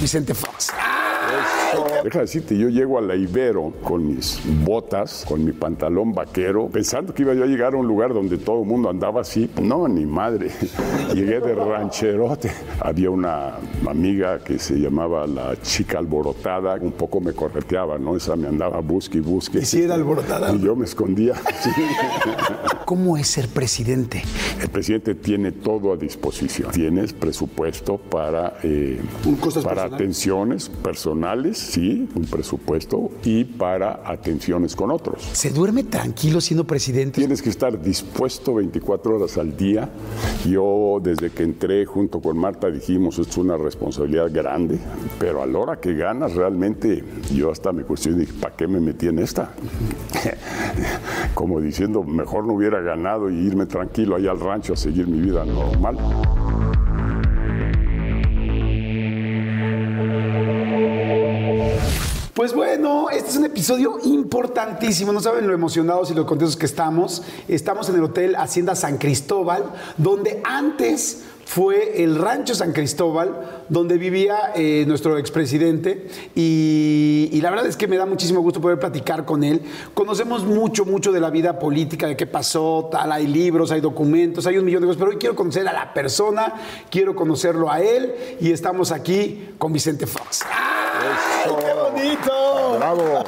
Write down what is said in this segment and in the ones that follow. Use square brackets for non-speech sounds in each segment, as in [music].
Vicente Fox. Deja decirte, yo llego a la Ibero con mis botas, con mi pantalón vaquero, pensando que iba yo a llegar a un lugar donde todo el mundo andaba así. No, ni madre. [laughs] Llegué de rancherote. Había una amiga que se llamaba la chica alborotada, un poco me correteaba, ¿no? Esa me andaba busque y busque. ¿Y si era alborotada? Y yo me escondía. Sí. ¿Cómo es ser presidente? El presidente tiene todo a disposición. Tienes presupuesto para, eh, Cosas para personales. atenciones personales, sí, un presupuesto, y para atenciones con otros. ¿Se duerme tranquilo siendo presidente? Tienes que estar dispuesto 24 horas al día. Yo desde que entré junto con Marta dijimos, esto es una responsabilidad grande, pero a la hora que ganas realmente yo hasta me cuestioné, ¿para qué me metí en esta? [laughs] Como diciendo, mejor no hubiera ganado y irme tranquilo allá al rancho a seguir mi vida normal. Pues bueno, este es un episodio importantísimo. No saben lo emocionados y lo contentos que estamos. Estamos en el Hotel Hacienda San Cristóbal, donde antes fue el Rancho San Cristóbal, donde vivía eh, nuestro expresidente. Y, y la verdad es que me da muchísimo gusto poder platicar con él. Conocemos mucho, mucho de la vida política, de qué pasó, tal. Hay libros, hay documentos, hay un millón de cosas. Pero hoy quiero conocer a la persona, quiero conocerlo a él. Y estamos aquí con Vicente Fox. ¡Ay, qué bonito! ¡Bravo!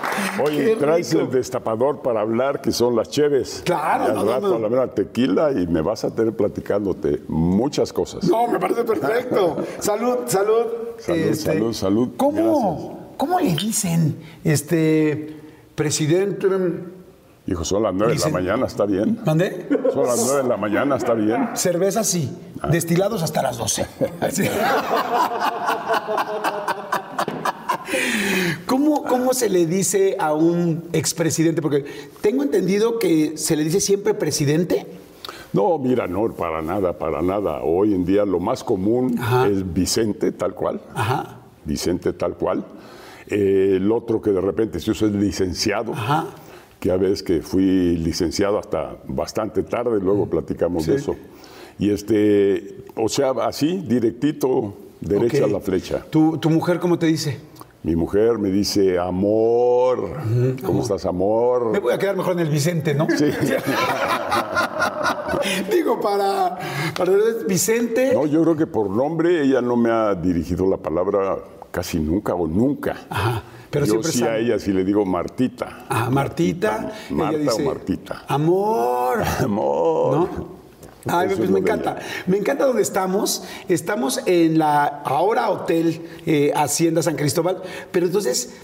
[laughs] Oye, traes rico. el destapador para hablar, que son las cheves. Claro, Y al no, no, rato no. a la mera tequila y me vas a tener platicándote muchas cosas. No, me parece perfecto. Salud, salud. Salud, salud, salud. ¿Cómo, ¿Cómo le dicen, este, presidente? Hijo, son las nueve de la mañana, ¿está bien? ¿Mandé? Son las nueve de la mañana, ¿está bien? Cerveza sí, destilados hasta las 12. [laughs] ¿Cómo, ¿Cómo se le dice a un expresidente? Porque tengo entendido que se le dice siempre presidente. No, mira, no, para nada, para nada. Hoy en día lo más común Ajá. es Vicente, tal cual. Ajá. Vicente, tal cual. Eh, el otro que de repente se usa es licenciado. Ajá. Que a veces que fui licenciado hasta bastante tarde, luego platicamos de eso. Y este, o sea, así, directito, derecha a la flecha. ¿Tu, ¿Tu mujer cómo te dice? Mi mujer me dice, amor, ¿cómo estás, amor? Me voy a quedar mejor en el Vicente, ¿no? Sí. [laughs] Digo, para, para Vicente. No, yo creo que por nombre ella no me ha dirigido la palabra casi nunca o nunca. Ajá, pero yo sí sabe. a ella sí le digo Martita. Ah, Martita. Marta ella dice, o Martita. Amor. [laughs] Amor. ¿No? Ay, pues es me encanta. Me encanta donde estamos. Estamos en la ahora Hotel eh, Hacienda San Cristóbal. Pero entonces,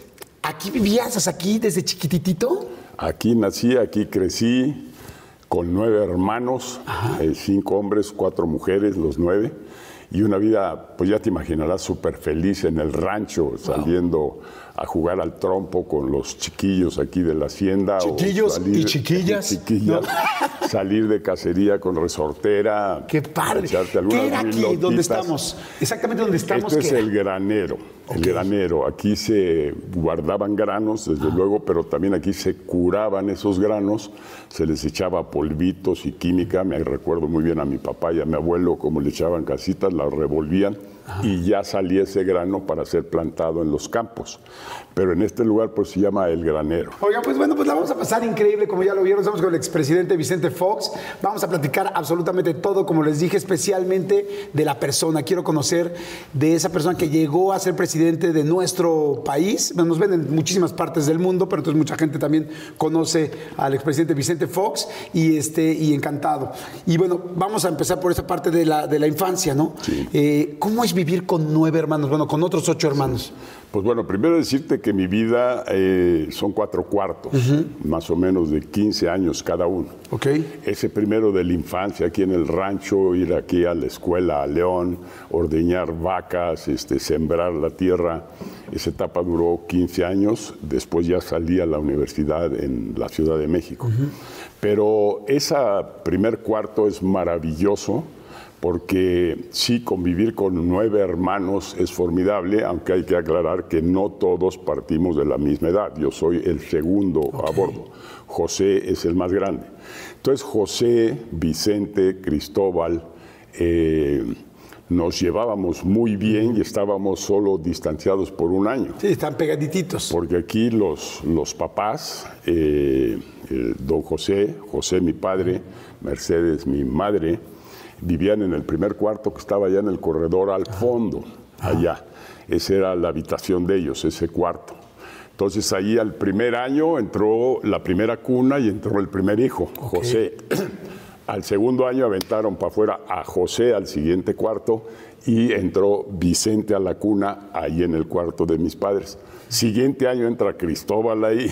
¿aquí vivías hasta aquí desde chiquititito? Aquí nací, aquí crecí con nueve hermanos, eh, cinco hombres, cuatro mujeres, los nueve. Y una vida, pues ya te imaginarás, súper feliz en el rancho, saliendo a jugar al trompo con los chiquillos aquí de la hacienda. o Chiquillos y chiquillas, [laughs] chiquillas, [laughs] salir de cacería con resortera. ¡Qué padre! ¿Qué era aquí? ¿Dónde estamos? Exactamente donde estamos. Esto es ¿qué el granero, el granero. Aquí se guardaban granos, desde luego, pero también aquí se curaban esos granos, se les echaba polvitos y química. Me recuerdo muy bien a mi papá y a mi abuelo cómo le echaban casitas, las revolvían y ya salía ese grano para ser plantado en los campos. Pero en este lugar pues se llama el granero. Oiga, pues bueno, pues la vamos a pasar increíble, como ya lo vieron. Estamos con el expresidente Vicente Fox. Vamos a platicar absolutamente todo, como les dije, especialmente de la persona. Quiero conocer de esa persona que llegó a ser presidente de nuestro país. Nos ven en muchísimas partes del mundo, pero entonces mucha gente también conoce al expresidente Vicente Fox y, este, y encantado. Y bueno, vamos a empezar por esa parte de la, de la infancia, ¿no? Sí. Eh, ¿Cómo es vivir con nueve hermanos? Bueno, con otros ocho hermanos. Pues bueno, primero decirte que mi vida eh, son cuatro cuartos, más o menos de 15 años cada uno. Ok. Ese primero de la infancia, aquí en el rancho, ir aquí a la escuela a León, ordeñar vacas, este, sembrar la tierra. Esa etapa duró 15 años, después ya salí a la universidad en la Ciudad de México. Pero ese primer cuarto es maravilloso porque sí, convivir con nueve hermanos es formidable, aunque hay que aclarar que no todos partimos de la misma edad. Yo soy el segundo a bordo. José es el más grande. Entonces, José, Vicente, Cristóbal, eh, nos llevábamos muy bien y estábamos solo distanciados por un año. Sí, están pegadititos. Porque aquí los, los papás, eh, eh, don José, José mi padre, Mercedes mi madre, vivían en el primer cuarto que estaba allá en el corredor al fondo, allá. Esa era la habitación de ellos, ese cuarto. Entonces ahí al primer año entró la primera cuna y entró el primer hijo, José. [clears throat] Al segundo año aventaron para afuera a José al siguiente cuarto y entró Vicente a la cuna ahí en el cuarto de mis padres. Siguiente año entra Cristóbal ahí,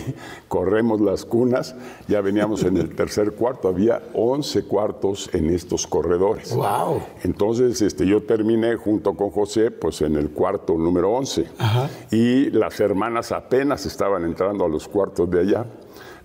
corremos las cunas, ya veníamos en el [laughs] tercer cuarto, había 11 cuartos en estos corredores. Wow. Entonces este, yo terminé junto con José pues en el cuarto número 11 y las hermanas apenas estaban entrando a los cuartos de allá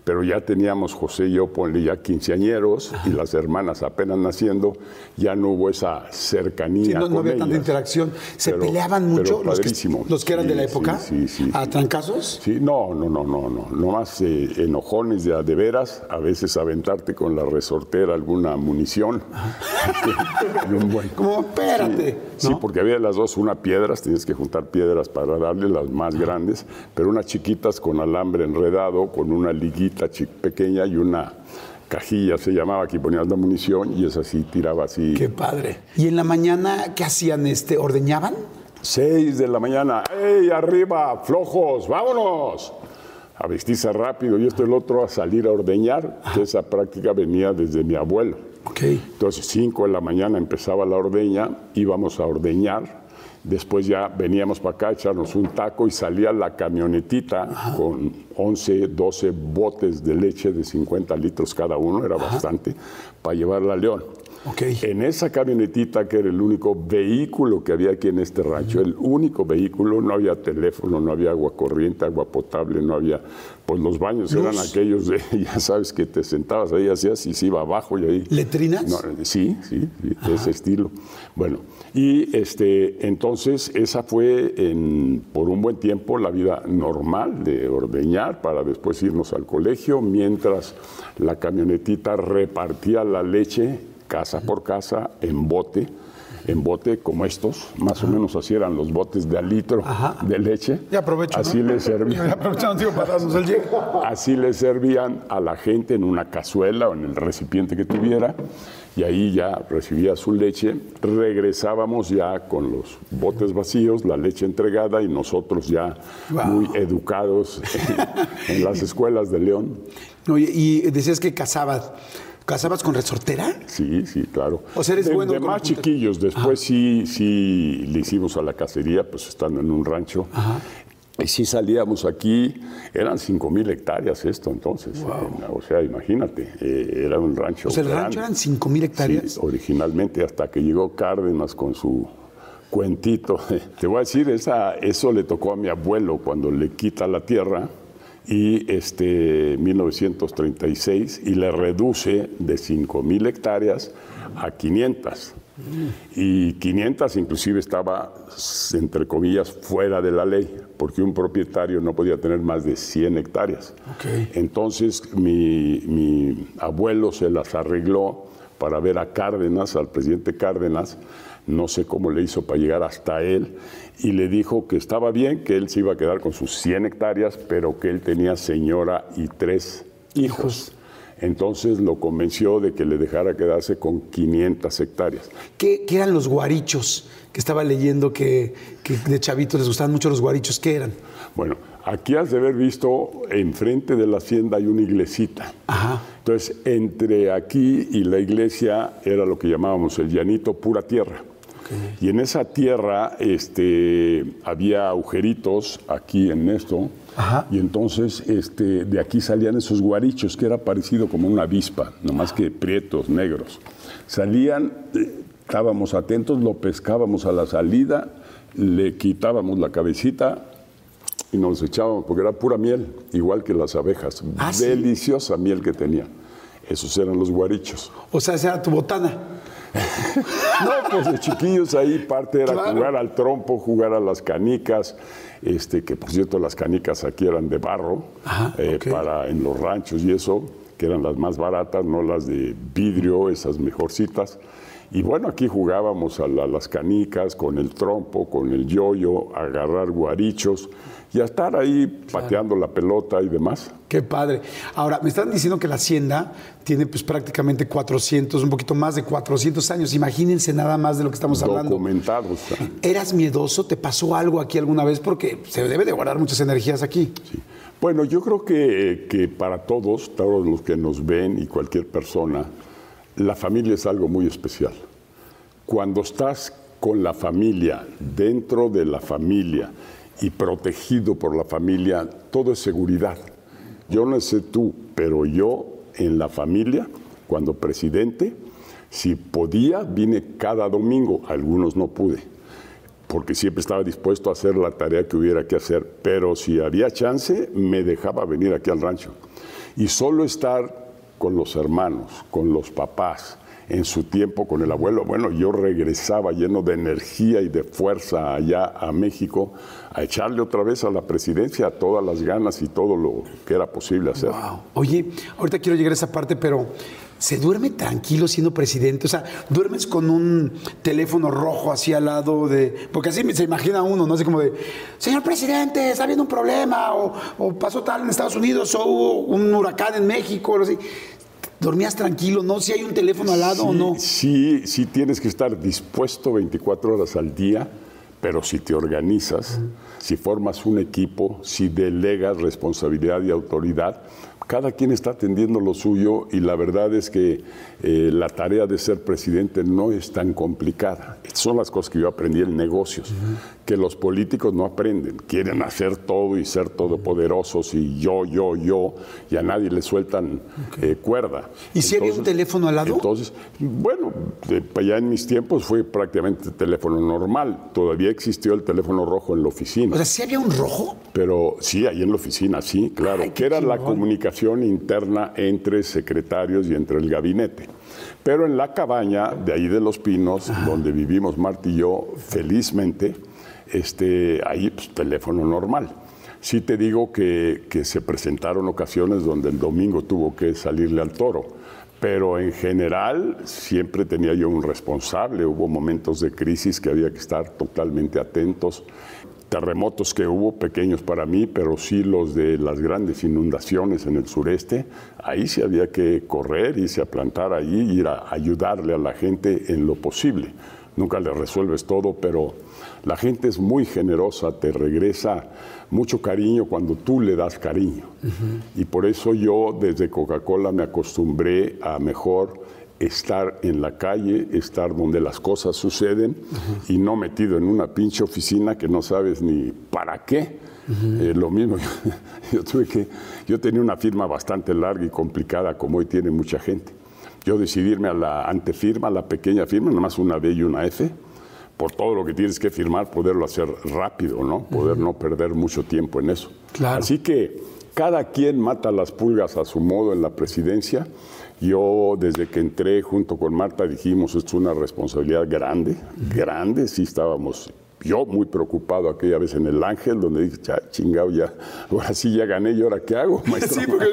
pero ya teníamos José y yo, ponle ya quinceañeros y las hermanas apenas naciendo, ya no hubo esa cercanía. Sí, no, había tanta interacción. ¿Se Pero- peleaban mucho los que, padrísimo. los que eran de la época? Sí, sí. ¿A trancazos? Sí, no, no, no, no, no. Nomás eh, enojones de de veras, a veces aventarte con la resortera alguna munición. [laughs] Y un buen- Como, espérate. Sí, porque había de las dos, una piedras, tienes que juntar piedras para darle las más grandes, pero unas chiquitas con alambre enredado, con una liguita pequeña y una cajilla, se llamaba, aquí ponías la munición y esa sí tiraba así. Qué padre. ¿Y en la mañana qué hacían? Este, ¿Ordeñaban? Seis de la mañana, ¡ey, arriba, flojos, vámonos! A vestirse rápido y esto el otro a salir a ordeñar, que esa práctica venía desde mi abuelo. Entonces, 5 de la mañana empezaba la ordeña, íbamos a ordeñar, después ya veníamos para acá a echarnos un taco y salía la camionetita con 11, 12 botes de leche de 50 litros cada uno, era bastante, para llevarla a León. En esa camionetita, que era el único vehículo que había aquí en este rancho, el único vehículo, no había teléfono, no había agua corriente, agua potable, no había, pues los baños eran aquellos de, [laughs] ya sabes, que te sentabas ahí, hacías y se iba abajo y ahí. ¿Letrinas? No, sí, sí, sí, de ese estilo. Bueno, y este, entonces esa fue en- por un buen tiempo la vida normal de ordeñar para después irnos al colegio, mientras la camionetita repartía la leche casa por casa en bote. En bote como estos, más o menos así eran los botes de al litro Ajá. de leche. Ya aprovecho. Así ¿no? les servía. [laughs] Ya aprovechamos, digo, para darnos el llego. Así le servían a la gente en una cazuela o en el recipiente que tuviera y ahí ya recibía su leche. Regresábamos ya con los botes vacíos, la leche entregada y nosotros ya Wow. muy educados en, en las [laughs] escuelas de León. Y decías que cazabas. ¿Cazabas con resortera? Sí, sí, claro. O sea, eres de, bueno de más chiquillos, después sí, sí le hicimos a la cacería, pues estando en un rancho. Y sí salíamos aquí, eran 5 mil hectáreas esto entonces. o sea, imagínate, eh, era un rancho. O sea, el grande. rancho eran 5 mil hectáreas. Sí, originalmente, hasta que llegó Cárdenas con su cuentito. [laughs] Te voy a decir, esa, eso le tocó a mi abuelo cuando le quita la tierra y este 1936 y le reduce de 5 mil hectáreas a 500. Y 500 inclusive estaba, entre comillas, fuera de la ley, porque un propietario no podía tener más de 100 hectáreas. Entonces mi, mi abuelo se las arregló para ver a Cárdenas, al presidente Cárdenas, no sé cómo le hizo para llegar hasta él, y le dijo que estaba bien, que él se iba a quedar con sus 100 hectáreas, pero que él tenía señora y tres hijos. Entonces lo convenció de que le dejara quedarse con 500 hectáreas. ¿Qué, qué eran los guarichos? Que estaba leyendo que, que de chavitos les gustaban mucho los guarichos. ¿Qué eran? Bueno, aquí has de haber visto, enfrente de la hacienda hay una iglesita. Ajá. Entonces, entre aquí y la iglesia era lo que llamábamos el llanito pura tierra. Y en esa tierra este, había agujeritos aquí en esto. Ajá. Y entonces este, de aquí salían esos guarichos, que era parecido como una avispa, nomás que prietos, negros. Salían, eh, estábamos atentos, lo pescábamos a la salida, le quitábamos la cabecita y nos echábamos, porque era pura miel, igual que las abejas. Ah, ¿sí? Deliciosa miel que tenía. Esos eran los guarichos. O sea, esa era tu botana. No, pues de chiquillos ahí parte era Claro. jugar al trompo, jugar a las canicas, este, que por cierto las canicas aquí eran de barro, Ajá, eh, para en los ranchos y eso, que eran las más baratas, no las de vidrio, esas mejorcitas. Y bueno, aquí jugábamos a la- las canicas con el trompo, con el yoyo, agarrar guarichos y a estar ahí pateando la pelota y demás. Qué padre. Ahora, me están diciendo que la hacienda tiene pues prácticamente 400, un poquito más de 400 años. Imagínense nada más de lo que estamos hablando. Documentados. ¿Eras miedoso? ¿Te pasó algo aquí alguna vez? Porque se debe de guardar muchas energías aquí. Sí. Bueno, yo creo que, que para todos, todos los que nos ven y cualquier persona, la familia es algo muy especial. Cuando estás con la familia, dentro de la familia y protegido por la familia, todo es seguridad. Yo no sé tú, pero yo en la familia, cuando presidente, si podía, vine cada domingo, algunos no pude porque siempre estaba dispuesto a hacer la tarea que hubiera que hacer, pero si había chance, me dejaba venir aquí al rancho. Y solo estar con los hermanos, con los papás, en su tiempo con el abuelo, bueno, yo regresaba lleno de energía y de fuerza allá a México a echarle otra vez a la presidencia todas las ganas y todo lo que era posible hacer. Oye, ahorita quiero llegar a esa parte, pero ¿se duerme tranquilo siendo presidente? O sea, ¿duermes con un teléfono rojo así al lado de...? Porque así se imagina uno, ¿no? Así como de, señor presidente, está habiendo un problema, o, o pasó tal en Estados Unidos, o hubo un huracán en México, o así. ¿Dormías tranquilo, no? ¿Si hay un teléfono al lado o no? Sí, sí tienes que estar dispuesto 24 horas al día, pero si te organizas, si formas un equipo, si delegas responsabilidad y autoridad, cada quien está atendiendo lo suyo y la verdad es que eh, la tarea de ser presidente no es tan complicada. Son las cosas que yo aprendí en negocios, que los políticos no aprenden, quieren hacer todo y ser todopoderosos y yo, yo, yo, y a nadie le sueltan eh, cuerda. ¿Y si había un teléfono al lado? Entonces, bueno, de- ya en mis tiempos fue prácticamente teléfono normal. Todavía existió el teléfono rojo en la oficina. O sea, ¿si había un rojo? Pero sí, ahí en la oficina, sí, claro. Ay, que era la comunicación interna entre secretarios y entre el gabinete. Pero en la cabaña de ahí de Los Pinos, donde vivimos Marta y yo felizmente, este, ahí pues, teléfono normal. Sí te digo que, que se presentaron ocasiones donde el domingo tuvo que salirle al toro. Pero en general siempre tenía yo un responsable. Hubo momentos de crisis que había que estar totalmente atentos terremotos que hubo, pequeños para mí, pero sí los de las grandes inundaciones en el sureste, ahí sí había que correr, irse a plantar ahí, ir a ayudarle a la gente en lo posible. Nunca le resuelves todo, pero la gente es muy generosa, te regresa mucho cariño cuando tú le das cariño. Y por eso yo desde Coca-Cola me acostumbré a mejor estar en la calle, estar donde las cosas suceden y no metido en una pinche oficina que no sabes ni para qué. Eh, lo mismo, [laughs] yo, tuve que, yo tenía una firma bastante larga y complicada como hoy tiene mucha gente. Yo decidí irme a la antefirma, a la pequeña firma, nada más una D y una F, por todo lo que tienes que firmar, poderlo hacer rápido, ¿no? Poder no perder mucho tiempo en eso. Claro. Así que cada quien mata las pulgas a su modo en la presidencia. Yo desde que entré junto con Marta dijimos, esto es una responsabilidad grande, grande, sí estábamos, yo muy preocupado aquella vez en el Ángel, donde dije, ya, chingado, ya, ahora sí ya gané, ¿y ahora qué hago, [laughs] maestro? Sí, porque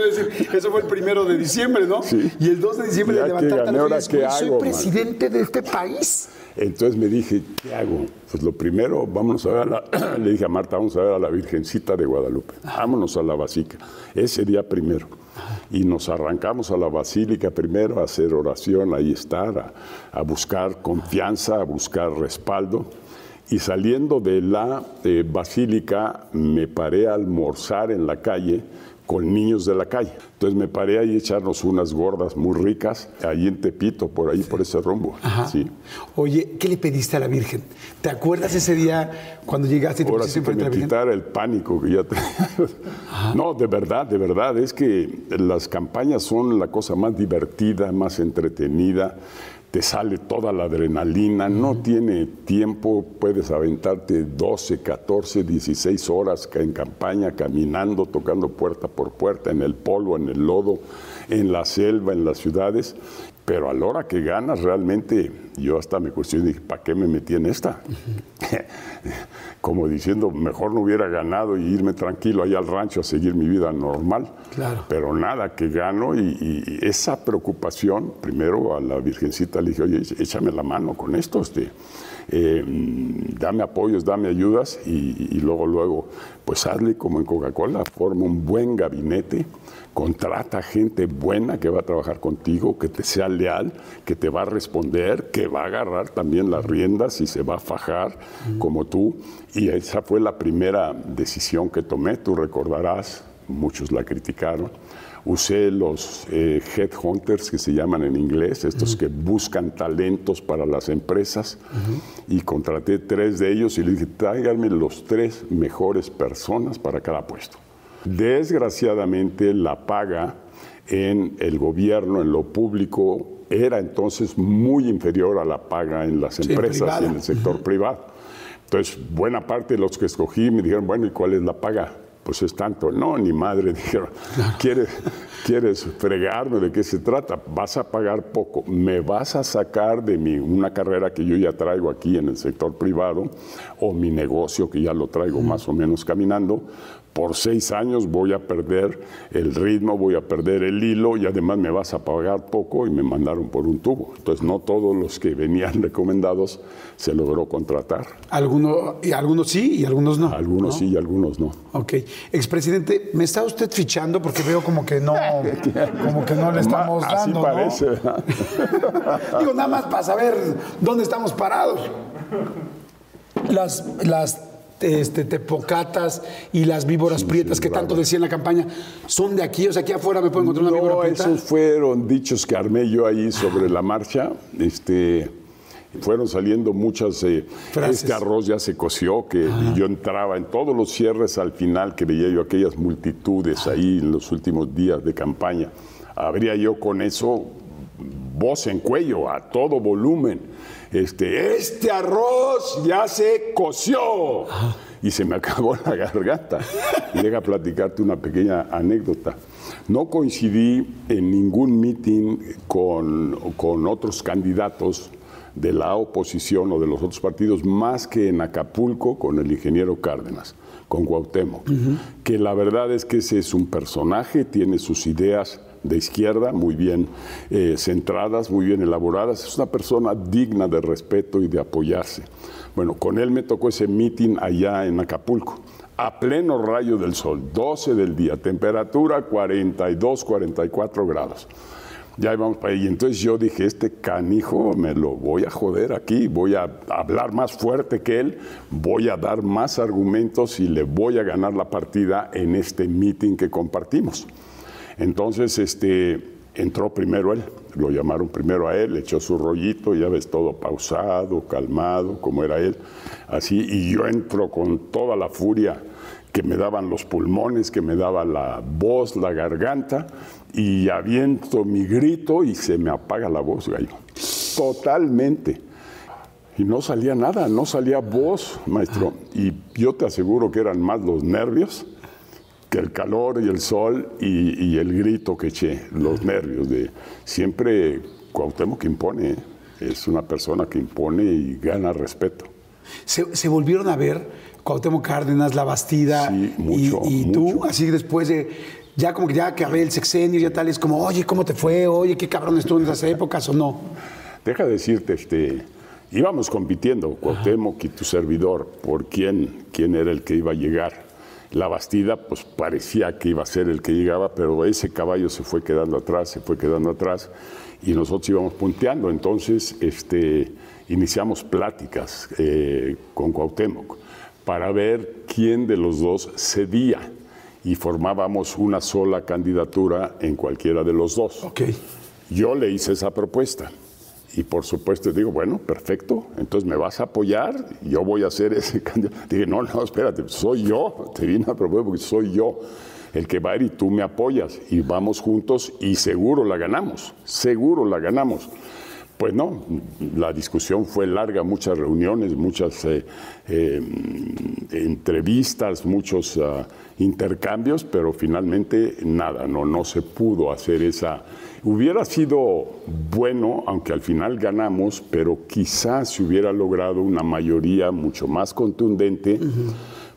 eso fue el primero de diciembre, ¿no? Sí. Y el 2 de diciembre Ya de que levantarte gané, a ahora las qué "Güey, soy hago, man". presidente de este país. Entonces me dije, ¿qué hago? Pues lo primero, vámonos a ver a la, [clears throat] le dije a Marta, vamos a ver a la Virgencita de Guadalupe, vámonos a la Basílica, ese día primero. Y nos arrancamos a la Basílica primero a hacer oración, ahí estar, a, buscar confianza, a buscar respaldo. Y saliendo de la eh, Basílica me paré a almorzar en la calle con niños de la calle. Entonces me paré ahí a echarnos unas gordas muy ricas, ahí en Tepito, por ahí, por ese rumbo. Sí. Oye, ¿qué le pediste a la Virgen? ¿Te acuerdas ese día cuando llegaste y te Ahora sí que me quitara el pánico que ya tenía. [laughs] No, de verdad, de verdad, es que las campañas son la cosa más divertida, más entretenida, te sale toda la adrenalina, no tiene tiempo, puedes aventarte 12, 14, 16 horas en campaña, caminando, tocando puerta por puerta, en el polvo, en el lodo, en la selva, en las ciudades, pero a la hora que ganas realmente, yo hasta me cuestioné, dije, ¿para qué me metí en esta? [laughs] Como diciendo, mejor no hubiera ganado y irme tranquilo ahí al rancho a seguir mi vida normal. Claro. Pero nada, que gano y, y esa preocupación, primero a la Virgencita le dije, oye, échame la mano con esto, este, eh, mm, dame apoyos, dame ayudas y, y luego, luego, pues hazle como en Coca-Cola, forma un buen gabinete, contrata gente buena que va a trabajar contigo, que te sea leal, que te va a responder, que va a agarrar también las riendas y se va a fajar como tú. Y esa fue la primera decisión que tomé, tú recordarás, muchos la criticaron. Usé los eh, headhunters que se llaman en inglés, estos que buscan talentos para las empresas, y contraté tres de ellos y le dije, tráiganme los tres mejores personas para cada puesto. Desgraciadamente la paga en el gobierno, en lo público, era entonces muy inferior a la paga en las Sí, empresas y privada. en el sector privado. Entonces, buena parte de los que escogí me dijeron, bueno, ¿y cuál es la paga? Pues es tanto. No, ni madre, [laughs] dijeron, ¿quieres, ¿quieres fregarme? ¿De qué se trata? Vas a pagar poco. Me vas a sacar de mi, una carrera que yo ya traigo aquí en el sector privado o mi negocio que ya lo traigo más o menos caminando. Por seis años voy a perder el ritmo, voy a perder el hilo y además me vas a pagar poco y me mandaron por un tubo. Entonces no todos los que venían [laughs] recomendados se logró contratar. Algunos, y algunos sí y algunos no. Algunos ¿no? sí y algunos no. Ok. Expresidente, ¿me está usted fichando? Porque veo como que no, como que no le estamos Así dando, ¿no? parece. [laughs] Digo, nada más para saber dónde estamos parados. Las, las este, tepocatas y las víboras prietas que tanto decía en la campaña, ¿son de aquí? O sea, aquí afuera me puedo encontrar una víbora No, prieta. esos fueron dichos que armé yo ahí sobre la marcha. Este, fueron saliendo muchas. eh, este arroz ya se coció, que yo entraba en todos los cierres al final que veía yo aquellas multitudes ahí en los últimos días de campaña. Habría yo con eso voz en cuello, a todo volumen. Este, este arroz ya se coció. Y se me acabó [laughs] la garganta. Y deja platicarte una pequeña anécdota. No coincidí en ningún meeting con, con otros candidatos de la oposición o de los otros partidos, más que en Acapulco con el ingeniero Cárdenas, con Cuauhtémoc, que la verdad es que ese es un personaje, tiene sus ideas de izquierda, muy bien eh, centradas, muy bien elaboradas. Es una persona digna de respeto y de apoyarse. Bueno, con él me tocó ese meeting allá en Acapulco, a pleno rayo del sol, 12 del día, temperatura 42, 44 grados. Ya íbamos para ahí. Y entonces yo dije, este canijo me lo voy a joder aquí, voy a hablar más fuerte que él, voy a dar más argumentos y le voy a ganar la partida en este meeting que compartimos. Entonces, este, entró primero él, lo llamaron primero a él, echó su rollito, ya ves, todo pausado, calmado, como era él, así, y yo entro con toda la furia que me daban los pulmones, que me daba la voz, la garganta, y aviento mi grito y se me apaga la voz, gallo. Totalmente. Y no salía nada, no salía voz, maestro. Y yo te aseguro que eran más los nervios que el calor y el sol y, y el grito que eché, los nervios de siempre Cuauhtémoc que impone, ¿eh? es una persona que impone y gana respeto. Se, se volvieron a ver Cuauhtémoc Cárdenas, La Bastida Sí, y- mucho, y, tú, mucho. así después de, ya como que ya acabé el sexenio, ya tal, es como, oye, ¿cómo te fue? Oye, qué cabrón estuvo en esas épocas o no. Deja decirte, este, íbamos compitiendo, Cuauhtémoc y tu servidor, por quién, quién era el que iba a llegar. La Bastida, pues parecía que iba a ser el que llegaba, pero ese caballo se fue quedando atrás, se fue quedando atrás, y nosotros íbamos punteando. Entonces, este, iniciamos pláticas eh, con Cuauhtémoc para ver quién de los dos cedía. Y formábamos una sola candidatura en cualquiera de los dos. Ok. Yo le hice esa propuesta. Y por supuesto digo, bueno, perfecto, entonces me vas a apoyar, yo voy a hacer ese [laughs] candidato. Dije, no, no, espérate, soy yo, te vine a proponer porque soy yo el que va a ir y tú me apoyas y vamos juntos y seguro la ganamos, seguro la ganamos. Pues no, la discusión fue larga, muchas reuniones, muchas eh, eh, entrevistas, muchos uh, intercambios, pero finalmente nada, no, no se pudo hacer esa. Hubiera sido bueno, aunque al final ganamos, pero quizás se hubiera logrado una mayoría mucho más contundente,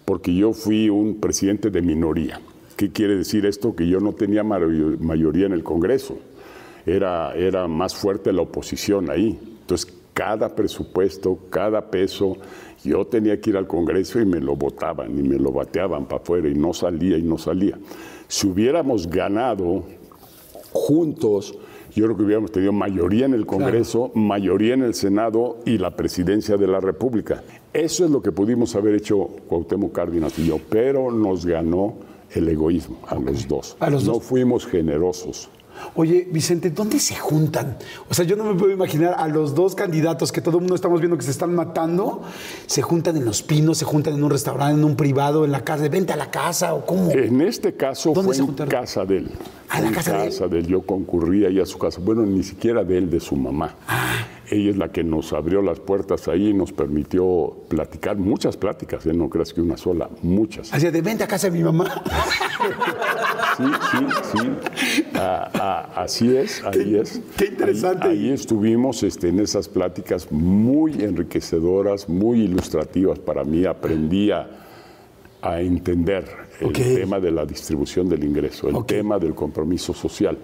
porque yo fui un presidente de minoría. ¿Qué quiere decir esto? Que yo no tenía mayoría en el Congreso era, era más fuerte la oposición ahí. Entonces, cada presupuesto, cada peso, yo tenía que ir al Congreso y me lo votaban y me lo bateaban para afuera y no salía y no salía. Si hubiéramos ganado juntos, yo creo que hubiéramos tenido mayoría en el Congreso, mayoría en el Senado y la presidencia de la República. Eso es lo que pudimos haber hecho Cuauhtémoc Cárdenas y yo, pero nos ganó el egoísmo a los dos. A los no dos. fuimos generosos. Oye, Vicente, ¿dónde se juntan? O sea, yo no me puedo imaginar a los dos candidatos que todo el mundo estamos viendo que se están matando, se juntan en los pinos, se juntan en un restaurante, en un privado, en la casa, de vente a la casa o cómo. En este caso ¿Dónde fue se en juntaron? casa de él. Ah, en la casa de él. de él. Yo concurría ahí a su casa. Bueno, ni siquiera de él, de su mamá. Ah. Ella es la que nos abrió las puertas ahí y nos permitió platicar, muchas pláticas, ¿eh? no creas que una sola, muchas. Hacía de vente a casa de mi mamá. Sí, sí, sí. Ah, ah, así es, ahí es. qué interesante. Ahí, ahí estuvimos este, en esas pláticas muy enriquecedoras, muy ilustrativas para mí. Aprendí a, a entender el tema de la distribución del ingreso, el tema del compromiso social,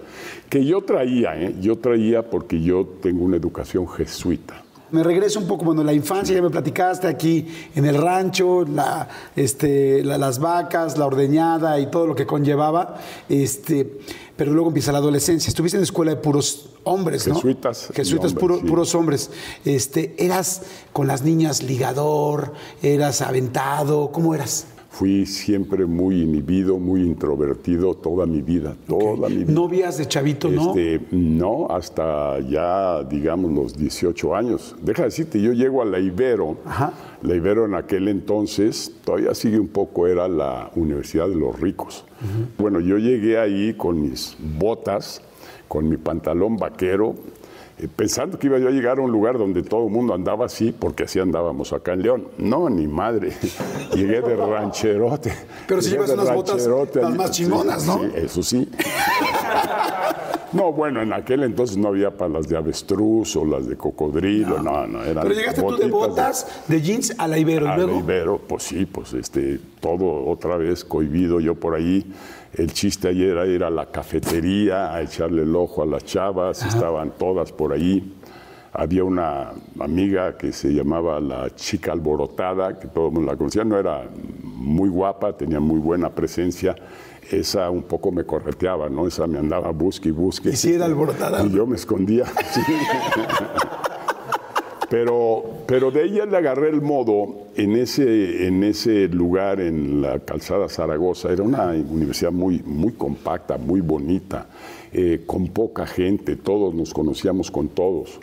que yo traía, ¿eh? yo traía porque yo tengo una educación jesuita. Me regreso un poco, bueno, la infancia, ya me platicaste aquí en el rancho, la, este, la- las vacas, la ordeñada y todo lo que conllevaba, este, pero luego empieza la adolescencia. Estuviste en escuela de puros hombres, ¿no? Jesuitas Jesuitas, hombres, puro- sí. puros hombres. Este, ¿Eras con las niñas ligador? ¿Eras aventado? ¿Cómo eras? Fui siempre muy inhibido, muy introvertido toda mi vida, toda mi vida. ¿Novias de chavito, no? Este, no, hasta ya, digamos, los 18 años. Deja de decirte, yo llego a la Ibero. Ajá. La Ibero en aquel entonces, todavía sigue un poco, era la Universidad de los Ricos. Bueno, yo llegué ahí con mis botas, con mi pantalón vaquero, pensando que iba yo a llegar a un lugar donde todo el mundo andaba así, porque así andábamos acá en León. No, ni madre. [laughs] Llegué de rancherote. Pero si llevas unas botas las más chingonas, ¿no? Sí, eso sí. [laughs] No, bueno, en aquel entonces no había para las de avestruz o las de cocodrilo, no, no, eran Pero llegaste tú de botas, de, jeans a la Ibero. ¿y a luego? la Ibero, pues sí, pues este, todo otra vez cohibido yo por ahí. El chiste ayer era ir a la cafetería a echarle el ojo a las chavas, estaban todas por ahí. Había una amiga que se llamaba la chica alborotada, que todo el mundo la conocía, no era muy guapa, tenía muy buena presencia. Esa un poco me correteaba, ¿no? Esa me andaba busque y busque. ¿Y si era alborotada? Y yo me escondía. [laughs] sí. Pero, pero de ella le agarré el modo en ese, en ese lugar, en la calzada Zaragoza. Era una universidad muy, muy compacta, muy bonita, eh, con poca gente, todos nos conocíamos con todos.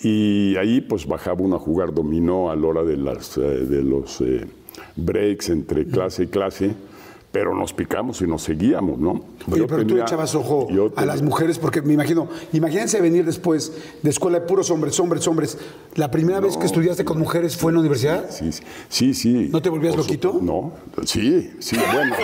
Y ahí pues bajaba uno a jugar dominó a la hora de, las, eh, de los eh, breaks entre clase y clase, pero nos picamos y nos seguíamos, ¿no? Oye, Yo pero tú tenía- echabas ojo yo a las mujeres, porque me imagino, imagínense venir después de escuela de puros hombres, hombres, hombres. ¿La primera vez que estudiaste con mujeres fue en la universidad? Sí, sí, sí. ¿No te volvías su- loquito? No, sí, sí, bueno.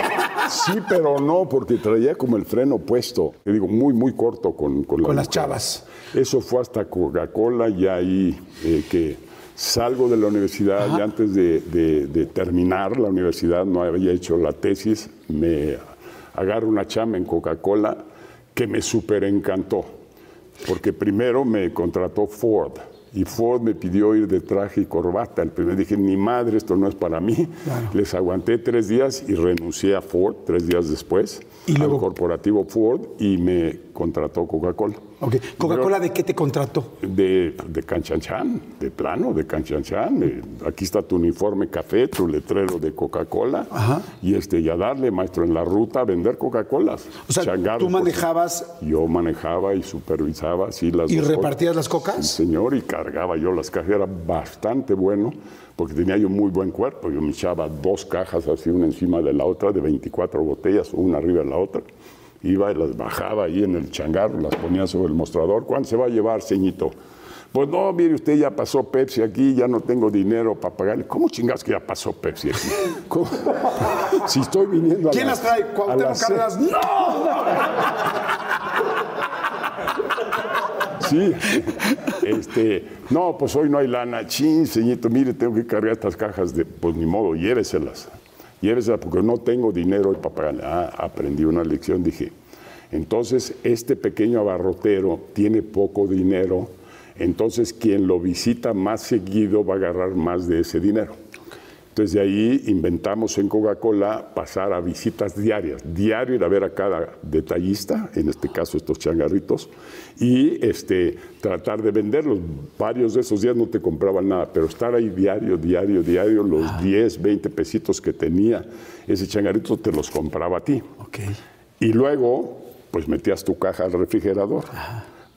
sí, pero no, porque traía como el freno puesto. Te digo, muy, muy corto con, con, Con las chavas. Eso fue hasta Coca-Cola, ya ahí eh, que salgo de la universidad, y antes de, de- de terminar la universidad, no había hecho la tesis, me agarro una chamba en Coca-Cola que me súper encantó. Porque primero me contrató Ford. y Ford me pidió ir de traje y corbata. El primer dije, ni madre, esto no es para mí. Les aguanté tres días y renuncié a Ford tres días después, ¿Y luego? al corporativo Ford, y me contrató Coca-Cola. Ok. ¿Coca-Cola de qué te contrató? De, de Canchanchan, de plano, de Canchanchan. Eh, Aquí está tu uniforme café, tu letrero de Coca-Cola. Y, este, y a darle, maestro, en la ruta a vender Coca-Colas. O sea, tú por manejabas yo manejaba y supervisaba así las y repartías las cocas. Sí, señor, y cargaba yo las cajas. Era bastante bueno porque tenía yo muy buen cuerpo. Yo me echaba dos cajas así, una encima de la otra, de 24 botellas, una arriba de la otra. Iba y las bajaba ahí en el changarro, las ponía sobre el mostrador. ¿Cuánto se va a llevar, ceñito? Pues no, mire, usted ya pasó Pepsi aquí, ya no tengo dinero para pagarle. ¿Cómo chingas que ya pasó Pepsi aquí? [laughs] ¿Cómo? Si estoy viniendo a ¿Quién las trae? a ¿Cuauhtémoc las Cárdenas? ¡No! Sí. Este, no, pues hoy no hay lana. Chin, señito, mire, tengo que cargar estas cajas de, pues ni modo, lléveselas. Lléveselas porque no tengo dinero para pagarle. Ah, aprendí una lección, dije. Entonces, este pequeño abarrotero tiene poco dinero, entonces quien lo visita más seguido va a agarrar más de ese dinero. Entonces de ahí inventamos en Coca-Cola pasar a visitas diarias, diario ir a ver a cada detallista, en este caso estos changarritos, y este, tratar de venderlos. Varios de esos días no te compraban nada, pero estar ahí diario, diario, diario, los 10, 20 pesitos que tenía ese changarrito te los compraba a ti. Ok. Y luego, pues metías tu caja al refrigerador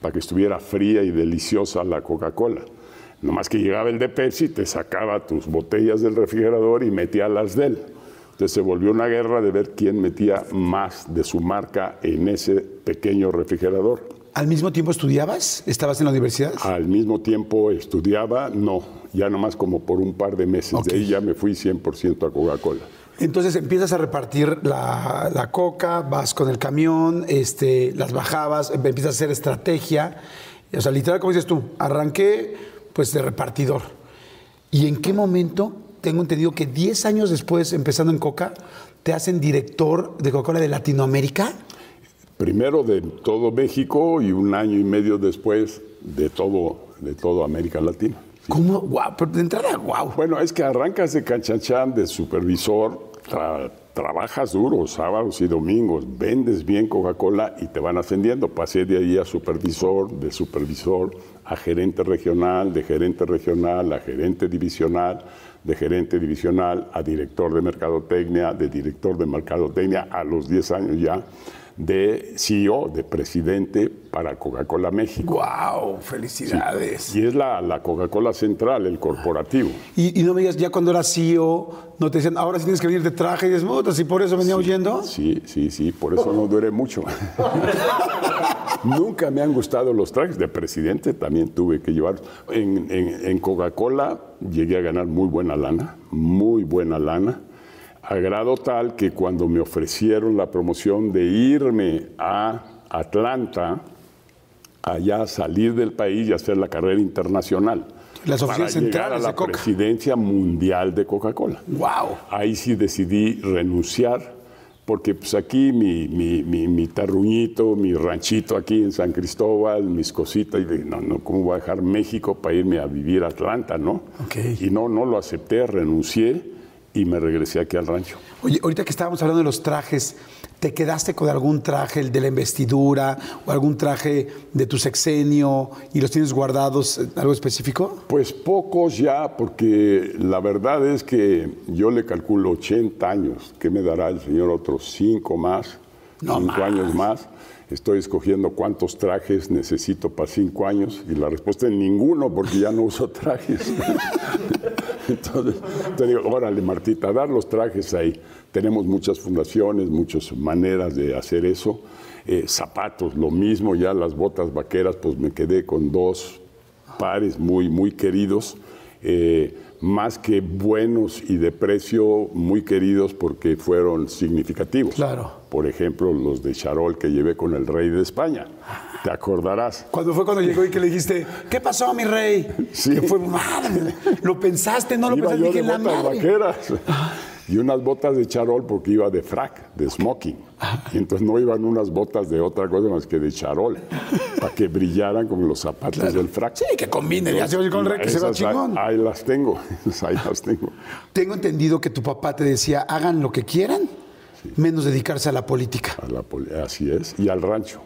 para que estuviera fría y deliciosa la Coca-Cola. Nomás que llegaba el de Pepsi, te sacaba tus botellas del refrigerador y metía las de él. Entonces se volvió una guerra de ver quién metía más de su marca en ese pequeño refrigerador. ¿Al mismo tiempo estudiabas? ¿Estabas en la universidad? Al mismo tiempo estudiaba, no, ya nomás como por un par de meses. De ahí ya me fui 100% a Coca-Cola. Entonces empiezas a repartir la, la coca, vas con el camión, este, las bajabas, empiezas a hacer estrategia. O sea, literal, como dices tú, arranqué pues de repartidor. ¿Y en qué momento, tengo entendido que 10 años después, empezando en Coca, te hacen director de Coca-Cola de Latinoamérica? Primero de todo México y un año y medio después de todo, de todo América Latina. ¿Cómo? Guau, pero de entrada, wow. Bueno, es que arrancas de canchanchan, de supervisor, tra- trabajas duro, sábados y domingos, vendes bien Coca-Cola y te van ascendiendo. Pasé de ahí a supervisor, de supervisor a gerente regional, de gerente regional a gerente divisional, de gerente divisional a director de mercadotecnia, de director de mercadotecnia a los 10 años ya de CEO, de presidente para Coca-Cola México. Wow, felicidades. Y es la, la Coca-Cola central, el corporativo. Y, y no me digas, ya cuando eras CEO, no te decían, ahora sí tienes que venir de traje y dices, "Puta, si por eso venía huyendo. Sí, sí, sí, por eso no duré mucho. [laughs] Nunca me han gustado los trajes de presidente, también tuve que llevar. En, en- en Coca-Cola llegué a ganar muy buena lana, muy buena lana, a grado tal que cuando me ofrecieron la promoción de irme a Atlanta, allá salir del país y hacer la carrera internacional. Las para llegar a la de Coca. presidencia mundial de Coca-Cola. Wow. Ahí sí decidí renunciar, porque pues aquí mi, mi, mi, mi terruñito, mi ranchito aquí en San Cristóbal, mis cositas, y de, no, no, ¿cómo voy a dejar México para irme a vivir a Atlanta, no? Ok. Y no, no lo acepté, renuncié y me regresé aquí al rancho. Oye, ahorita que estábamos hablando de los trajes, ¿te quedaste con algún traje, el de la investidura o algún traje de tu sexenio y los tienes guardados, algo específico? Pues pocos ya, porque la verdad es que yo le calculo 80 años. ¿Qué me dará el señor otros 5 más? No 5 más. años más. Estoy escogiendo cuántos trajes necesito para 5 años y la respuesta es ninguno, porque ya no uso trajes. [laughs] Entonces, te digo, órale, Martita, dar los trajes ahí. Tenemos muchas fundaciones, muchas maneras de hacer eso. Eh, zapatos, lo mismo, ya las botas vaqueras, pues me quedé con dos pares muy, muy queridos, eh, más que buenos y de precio muy queridos porque fueron significativos. Claro. Por ejemplo, los de Charol que llevé con el rey de España. Te acordarás. Cuando fue cuando llegó y que le dijiste, ¿qué pasó, mi rey? Sí. Que fue, madre, lo pensaste, no lo Iba pensaste, yo dije, de la botas madre. vaqueras. y unas botas de charol porque iba de frac, de smoking. Y entonces no iban unas botas de otra cosa más que de charol, para que brillaran como los zapatos del frac. Sí, que combine, ya se oye con el rey, que se va ahí- chingón. Ahí las tengo, [laughs] ahí las tengo. Tengo entendido que tu papá te decía, hagan lo que quieran, menos dedicarse a la política. A la poli- así es, y al rancho.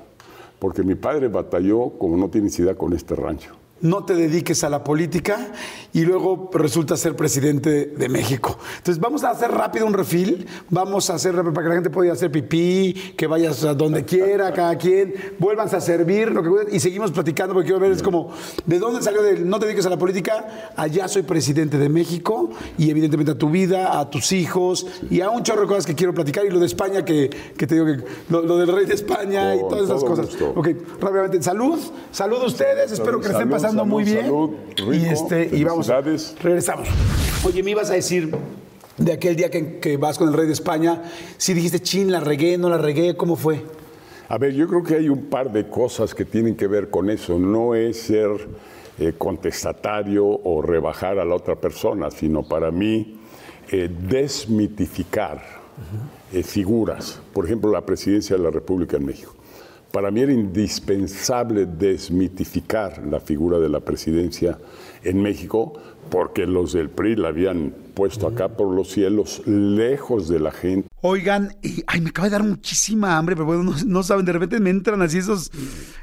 Porque mi padre batalló, como no tienes idea, con este rancho. No te dediques a la política y luego resulta ser presidente de México. Entonces vamos a hacer rápido un refil, vamos a hacer para que la gente pueda ir a hacer pipí, que vayas a donde quiera, cada quien, vuélvanse a servir, lo que y seguimos platicando porque quiero ver es como, ¿de dónde salió del no te dediques a la política? Allá soy presidente de México y evidentemente a tu vida, a tus hijos y a un chorro de cosas que quiero platicar y lo de España que, que te digo que lo, lo del rey de España y Con todas esas cosas. gusto. Ok, rápidamente, salud, salud a ustedes, espero que estén Salud, pasando salud, muy bien. salud, rico, y este, y vamos, felicidades. regresamos. Oye, me ibas a decir de aquel día que, que vas con el rey de España, si dijiste, chin, la regué, no la regué, ¿cómo fue? A ver, yo creo que hay un par de cosas que tienen que ver con eso. No es ser eh, contestatario o rebajar a la otra persona, sino para mí eh, desmitificar eh, figuras. Por ejemplo, la presidencia de la República en México. Para mí era indispensable desmitificar la figura de la presidencia en México porque los del PRI la habían puesto acá por los cielos, lejos de la gente. Oigan, ay, me acaba de dar muchísima hambre, pero bueno, no, no saben, de repente me entran así esos,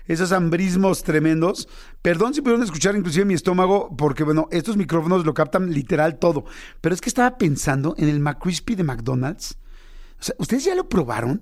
esos hambrismos tremendos. Perdón si pudieron escuchar inclusive mi estómago, porque bueno, estos micrófonos lo captan literal todo. Pero es que estaba pensando en el McCrispy de McDonald's. O sea, ¿ustedes ya lo probaron?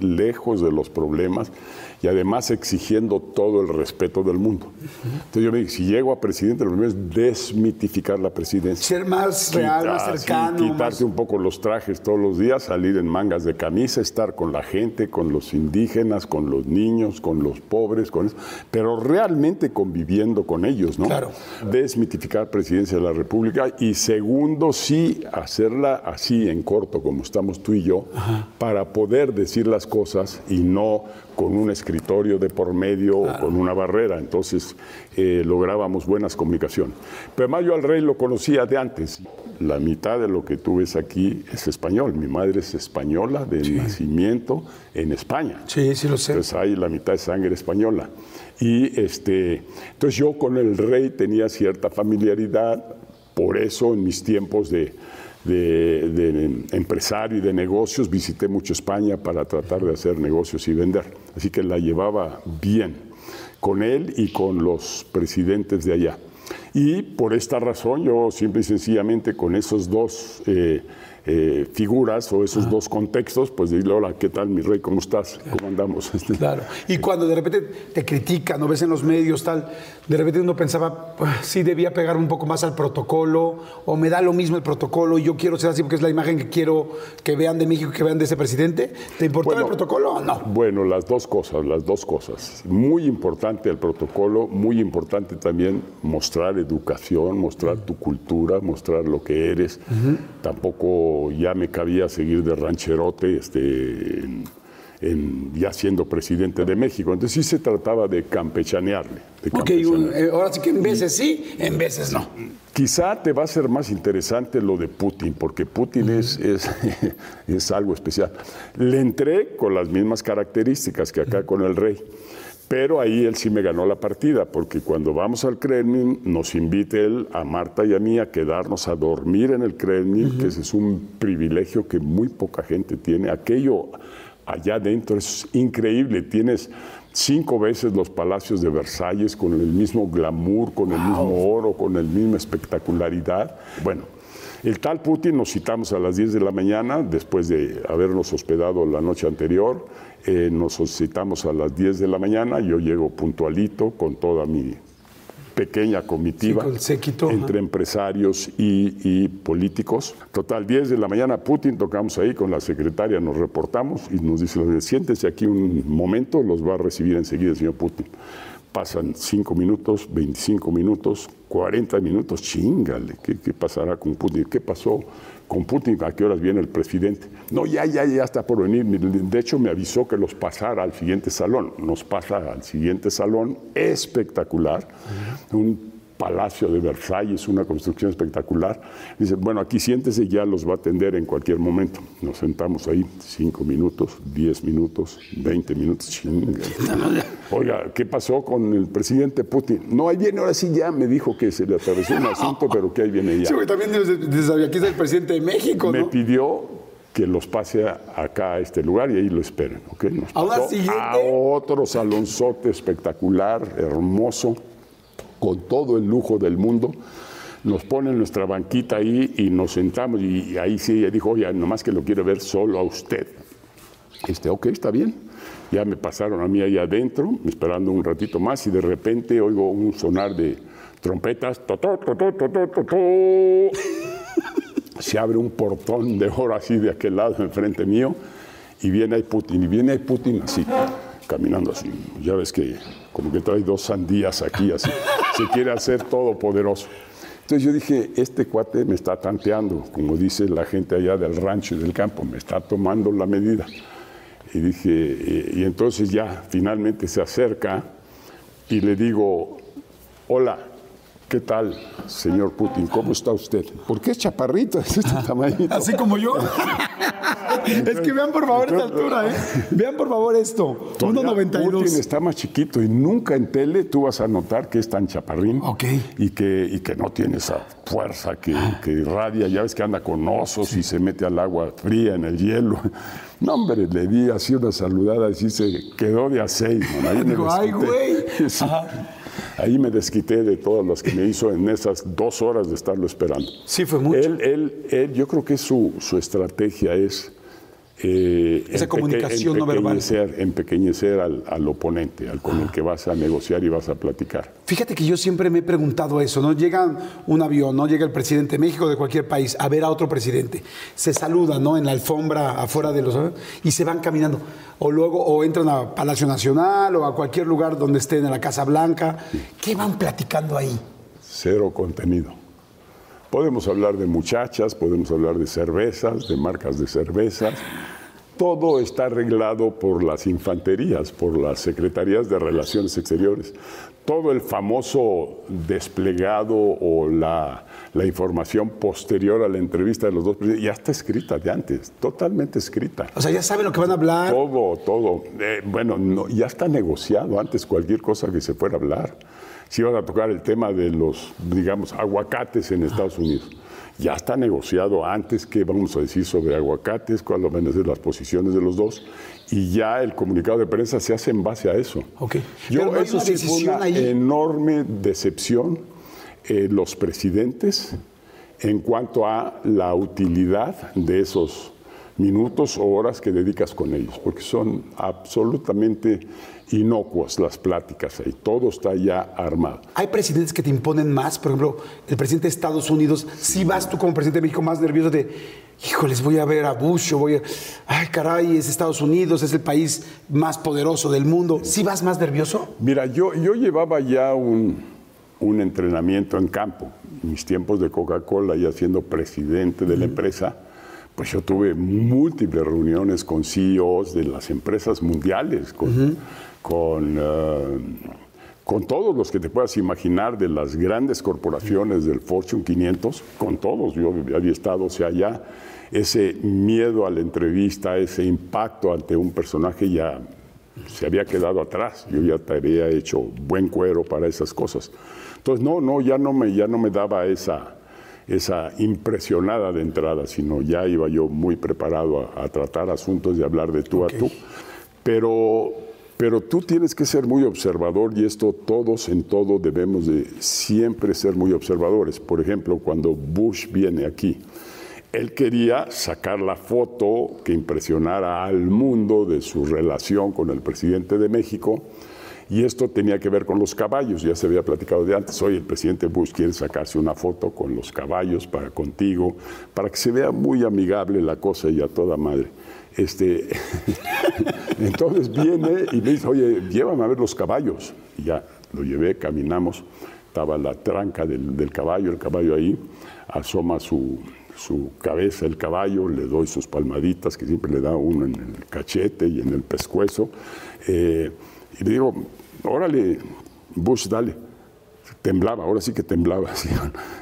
Lejos de los problemas y además exigiendo todo el respeto del mundo. Entonces yo me dije, si llego a presidente, lo primero es desmitificar la presidencia. Ser más real, más cercano. sí, quitarte más- un poco los trajes todos los días, salir en mangas de camisa, estar con la gente, con los indígenas, con los niños, con los pobres, con eso, pero realmente conviviendo con ellos, ¿no? Claro. Desmitificar presidencia de la República y segundo, sí, hacerla así en corto, como estamos tú y yo, para poder decir las cosas y no con un escritorio de por medio o con una barrera. Entonces eh, lográbamos buenas comunicaciones. Pero además yo al rey lo conocía de antes. La mitad de lo que tú ves aquí es español. Mi madre es española de nacimiento en España. Sí, sí lo sé. Entonces hay la mitad de sangre española. Y este, entonces yo con el rey tenía cierta familiaridad, por eso en mis tiempos de, de- empresario y de negocios visité mucho España para tratar de hacer negocios y vender. Así que la llevaba bien con él y con los presidentes de allá. Y por esta razón yo simple y sencillamente con esos dos eh, eh, figuras o esos dos contextos, pues dile, hola, ¿qué tal mi rey? ¿Cómo estás? ¿Cómo andamos? [laughs] Este, Claro. Y cuando de repente te critican o ves en los medios tal, de repente uno pensaba, "Pues, sí debía pegar un poco más al protocolo, o me da lo mismo el protocolo y yo quiero ser así porque es la imagen que quiero que vean de México, que vean de ese presidente. ¿Te importaba Bueno, el protocolo o no? Bueno, las dos cosas, las dos cosas. Muy importante el protocolo, muy importante también mostrar educación, mostrar tu cultura, mostrar lo que eres. Tampoco ya me cabía seguir de rancherote este, en- en- ya siendo presidente de México. Entonces sí se trataba de campechanearle. de un- eh, ahora sí que en veces sí, en veces no. Quizá te va a ser más interesante lo de Putin, porque Putin es, es, [laughs] es algo especial. Le entré con las mismas características que acá con el rey, pero ahí él sí me ganó la partida, porque cuando vamos al Kremlin nos invita él a Marta y a mí a quedarnos a dormir en el Kremlin, que ese es un privilegio que muy poca gente tiene. Aquello allá adentro es increíble, tienes cinco veces los palacios de Versalles con el mismo glamour, con el mismo oro, con la misma espectacularidad. Bueno, el tal Putin nos citamos a las 10 de la mañana, después de habernos hospedado la noche anterior, eh, nos citamos a las 10 de la mañana, yo llego puntualito con toda mi pequeña comitiva Sí, con séquito, entre empresarios y, y políticos. Total, 10 de la mañana, Putin, tocamos ahí con la secretaria, nos reportamos y nos dice, siéntese aquí un momento, los va a recibir enseguida el señor Putin. Pasan 5 minutos, 25 minutos, 40 minutos, chingale, ¿qué, qué pasará con Putin? ¿Qué pasó con Putin? ¿A qué horas viene el presidente? No, ya, ya, ya está por venir. De hecho, me avisó que los pasara al siguiente salón. Nos pasa al siguiente salón, espectacular, un palacio de Versalles, una construcción espectacular. Dice, bueno, aquí siéntese, ya los va a atender en cualquier momento. Nos sentamos ahí, cinco minutos, diez minutos, veinte minutos, chinga. Oiga, ¿qué pasó con el presidente Putin? No, ahí viene, ahora sí ya me dijo que se le atravesó un [laughs] asunto, pero que ahí viene ya. Sí, también desde, desde aquí es el presidente de México, Me ¿no? pidió que los pase acá a este lugar y ahí lo esperen. ¿ok? Nos ¿A una pasó siguiente? a otro salonzote espectacular, hermoso, con todo el lujo del mundo. Nos ponen nuestra banquita ahí y nos sentamos y ahí sí ella dijo, oye, nomás que lo quiero ver solo a usted. Este, ok, está bien. Ya me pasaron a mí ahí adentro, esperando un ratito más, y de repente oigo un sonar de trompetas. Se abre un portón de oro así de aquel lado, enfrente mío, y viene ahí Putin, y viene ahí Putin así, caminando así. Ya ves que como que trae dos sandías aquí, así. Se quiere hacer todopoderoso. Entonces yo dije, este cuate me está tanteando, como dice la gente allá del rancho y del campo, me está tomando la medida. Y dije, y, y entonces ya finalmente se acerca y le digo, hola, ¿qué tal, señor Putin? ¿Cómo está usted? ¿Por qué es chaparrito? [laughs] Es este tamañito. Así como yo. [laughs] es que vean por favor esta altura, ¿eh? Vean por favor esto. Todavía Putin 1.92. está más chiquito y nunca en tele tú vas a notar que es tan chaparrín Ok. y, que, y que no tiene esa fuerza que, que irradia. Ya ves que anda con osos y se mete al agua fría en el hielo. [laughs] No, hombre, le di así una saludada y se quedó de a seis. man. Ahí me Digo, ay, güey. Sí. Ahí me desquité de todas las que me hizo en esas dos horas de estarlo esperando. Sí, fue mucho. Él, él, él, yo creo que su, su estrategia es eh, Esa comunicación no verbal. empequeñecer- al, al oponente, al con el que vas a negociar y vas a platicar. Fíjate que yo siempre me he preguntado eso, ¿no? Llega un avión, ¿no? Llega el presidente de México, de cualquier país, a ver a otro presidente. Se saludan, ¿no? En la alfombra afuera de los y se van caminando. O luego, o entran a Palacio Nacional o a cualquier lugar donde estén, en la Casa Blanca. ¿Qué van platicando ahí? Cero contenido. Podemos hablar de muchachas, podemos hablar de cervezas, de marcas de cervezas. Todo está arreglado por las infanterías, por las secretarías de Relaciones Exteriores. Todo el famoso desplegado o la, la información posterior a la entrevista de los dos presidentes ya está escrita de antes, totalmente escrita. O sea, ya saben lo que van a hablar. Todo, todo. Eh, bueno, no, ya está negociado antes cualquier cosa que se fuera a hablar. Si iban a tocar el tema de los, digamos, aguacates en Estados Unidos. Ya está negociado antes qué vamos a decir sobre aguacates, cuáles van a ser las posiciones de los dos, y ya el comunicado de prensa se hace en base a eso. Ok. Yo, Pero no hay eso sí fue una ahí. enorme decepción eh, los presidentes en cuanto a la utilidad de esos minutos o horas que dedicas con ellos, porque son absolutamente inocuas las pláticas ahí, todo está ya armado. Hay presidentes que te imponen más, por ejemplo, el presidente de Estados Unidos, si vas tú como presidente de México más nervioso de, híjoles, voy a ver a Bush, o voy a, ay caray, es Estados Unidos, es el país más poderoso del mundo, ¿sí vas más nervioso? Mira, yo, yo llevaba ya un, un entrenamiento en campo, en mis tiempos de Coca-Cola, ya siendo presidente de la empresa, pues yo tuve múltiples reuniones con CEOs de las empresas mundiales, con, con, eh, con todos los que te puedas imaginar de las grandes corporaciones del Fortune 500, con todos, yo había estado, o sea, ya ese miedo a la entrevista, ese impacto ante un personaje ya se había quedado atrás. Yo ya te había hecho buen cuero para esas cosas. Entonces, no, no, ya no me, ya no me daba esa, esa impresionada de entrada, sino ya iba yo muy preparado a, a tratar asuntos y hablar de tú Ok. a tú. Pero, pero tú tienes que ser muy observador y esto todos en todo debemos de siempre ser muy observadores. Por ejemplo, cuando Bush viene aquí, él quería sacar la foto que impresionara al mundo de su relación con el presidente de México Y esto tenía que ver con los caballos, ya se había platicado de antes. Hoy el presidente Bush quiere sacarse una foto con los caballos para contigo, para que se vea muy amigable la cosa y a toda madre. Este, [laughs] entonces viene y me dice, oye, llévame a ver los caballos. Y ya lo llevé, caminamos, estaba la tranca del, del caballo, el caballo ahí, asoma su, su cabeza el caballo, le doy sus palmaditas, que siempre le da uno en el cachete y en el pescuezo. Eh, y le digo, órale, Bush, dale. Temblaba, ahora sí que temblaba, [laughs] así,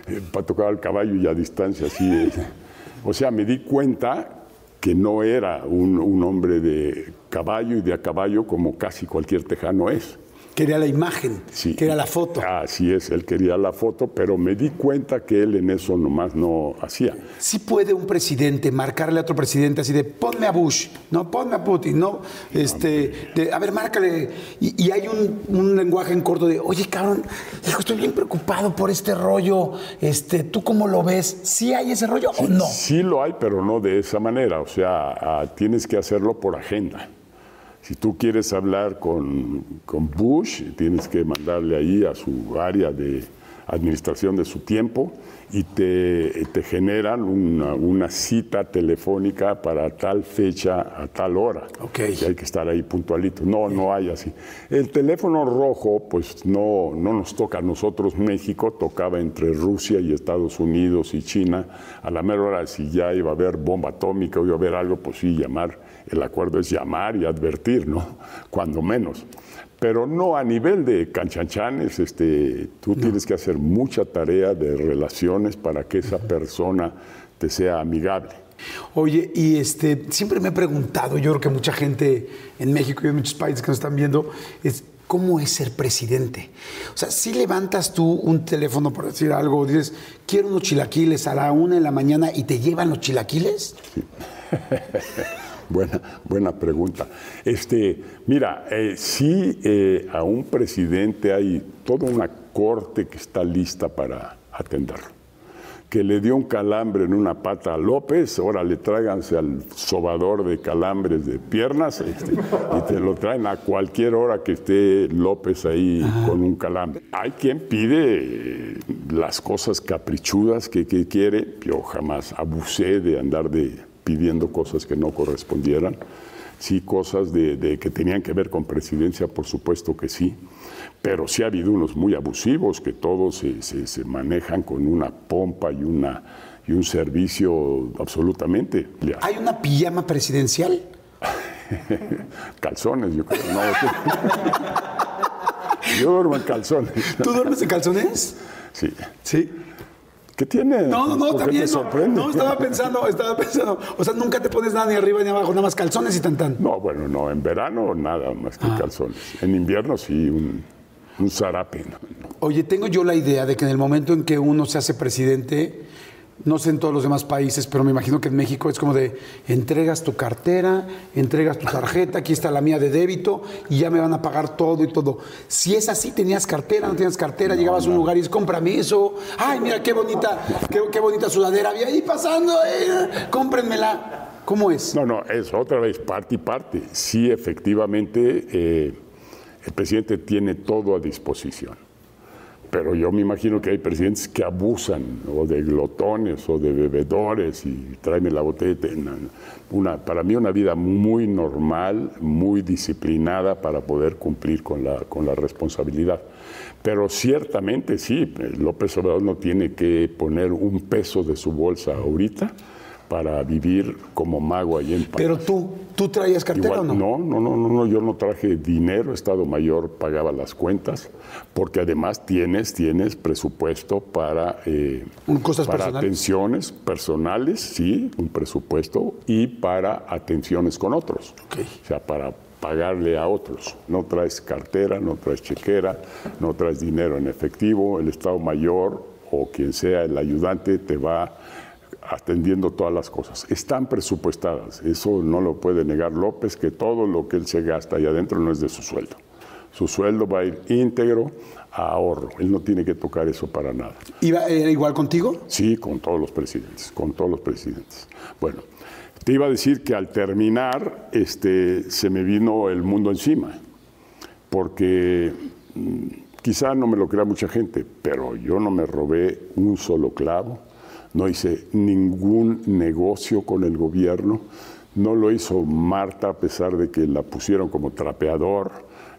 eh, para tocar al caballo y a distancia, así. eh. O sea, me di cuenta que no era un, un hombre de caballo y de a caballo como casi cualquier tejano es. Quería la imagen, Sí. quería la foto. Así es, él quería la foto, pero me di cuenta que él en eso nomás no hacía. Sí puede un presidente marcarle a otro presidente así de ponme a Bush, no ponme a Putin, no, este, de, a ver, márcale. Y, y hay un, un lenguaje en corto de, oye, cabrón, hijo, estoy bien preocupado por este rollo, este, ¿tú cómo lo ves? ¿Sí hay ese rollo o no? Sí lo hay, pero no de esa manera. O sea, ah, tienes que hacerlo por agenda. Si tú quieres hablar con, con Bush, tienes que mandarle ahí a su área de administración de su tiempo y te, te generan una, una cita telefónica para tal fecha a tal hora. Ok. Y hay que estar ahí puntualito. No, no hay así. El teléfono rojo, pues no, no nos toca a nosotros. México tocaba entre Rusia y Estados Unidos y China. A la mera hora, si ya iba a haber bomba atómica o iba a haber algo, pues sí, llamar. El acuerdo es llamar y advertir, ¿no? Cuando menos. Pero no a nivel de canchanchanes, este, tú tienes que hacer mucha tarea de relaciones para que esa persona te sea amigable. Oye, y este, siempre me he preguntado, yo creo que mucha gente en México y en muchos países que nos están viendo, es cómo es ser presidente. O sea, si levantas tú un teléfono por decir algo, dices, quiero unos chilaquiles a la una de la mañana y te llevan los chilaquiles. [laughs] Buena, buena pregunta. Este, mira, eh, sí eh, a un presidente hay toda una corte que está lista para atenderlo. Que le dio un calambre en una pata a López, ahora le tráiganse al sobador de calambres de piernas este, y te lo traen a cualquier hora que esté López ahí con un calambre. Hay quien pide eh, las cosas caprichudas que, que quiere. Yo jamás abusé de andar de pidiendo cosas que no correspondieran. Sí, cosas de, de que tenían que ver con presidencia, por supuesto que sí. Pero sí ha habido unos muy abusivos que todos se, se- se manejan con una pompa y, una, y un servicio absolutamente. ¿Hay una pijama presidencial? [laughs] Calzones, yo creo. No, [laughs] yo duermo en calzones. ¿Tú duermes en calzones? Sí. Sí. ¿Qué tiene? No, no, no, ¿Por qué también. te No, sorprende? no, estaba pensando, estaba pensando. O sea, nunca te pones nada ni arriba ni abajo, nada más calzones y tan tan. No, bueno, no, en verano nada más Ah. que calzones. En invierno sí, un, un zarape. ¿no? Oye, tengo yo la idea de que en el momento en que uno se hace presidente, no sé en todos los demás países, pero me imagino que en México es como de entregas tu cartera, entregas tu tarjeta, aquí está la mía de débito y ya me van a pagar todo y todo. Si es así, tenías cartera, no tenías cartera, llegabas a un lugar y dices, cómprame eso. Ay, mira qué bonita, qué, qué bonita sudadera había ahí pasando, eh, cómprenmela. ¿Cómo es? No, no, es otra vez parte y parte. Sí, efectivamente, eh, el presidente tiene todo a disposición. Pero yo me imagino que hay presidentes que abusan o de glotones o de bebedores y tráeme la botella. Una, para mí una vida muy normal, muy disciplinada para poder cumplir con la, con la responsabilidad. Pero ciertamente sí, López Obrador no tiene que poner un peso de su bolsa ahorita para vivir como mago ahí en Pero tú, ¿tú traías cartera Igual, o no? no, no, no, no, yo no traje dinero, Estado Mayor pagaba las cuentas, porque además tienes, tienes presupuesto para, eh, Cosas para personales. atenciones personales, sí, un presupuesto, y para atenciones con otros. Ok. O sea, para pagarle a otros. No traes cartera, no traes chequera, no traes dinero en efectivo, el Estado Mayor o quien sea el ayudante te va atendiendo todas las cosas. Están presupuestadas, eso no lo puede negar López, que todo lo que él se gasta ahí adentro no es de su sueldo. Su sueldo va a ir íntegro a ahorro, él no tiene que tocar eso para nada. ¿Iba, ¿Era igual contigo? Sí, con todos los presidentes, con todos los presidentes. Bueno, te iba a decir que al terminar este, se me vino el mundo encima, porque mm, quizá no me lo crea mucha gente, pero yo no me robé un solo clavo, no hice ningún negocio con el gobierno, no lo hizo Marta a pesar de que la pusieron como trapeador,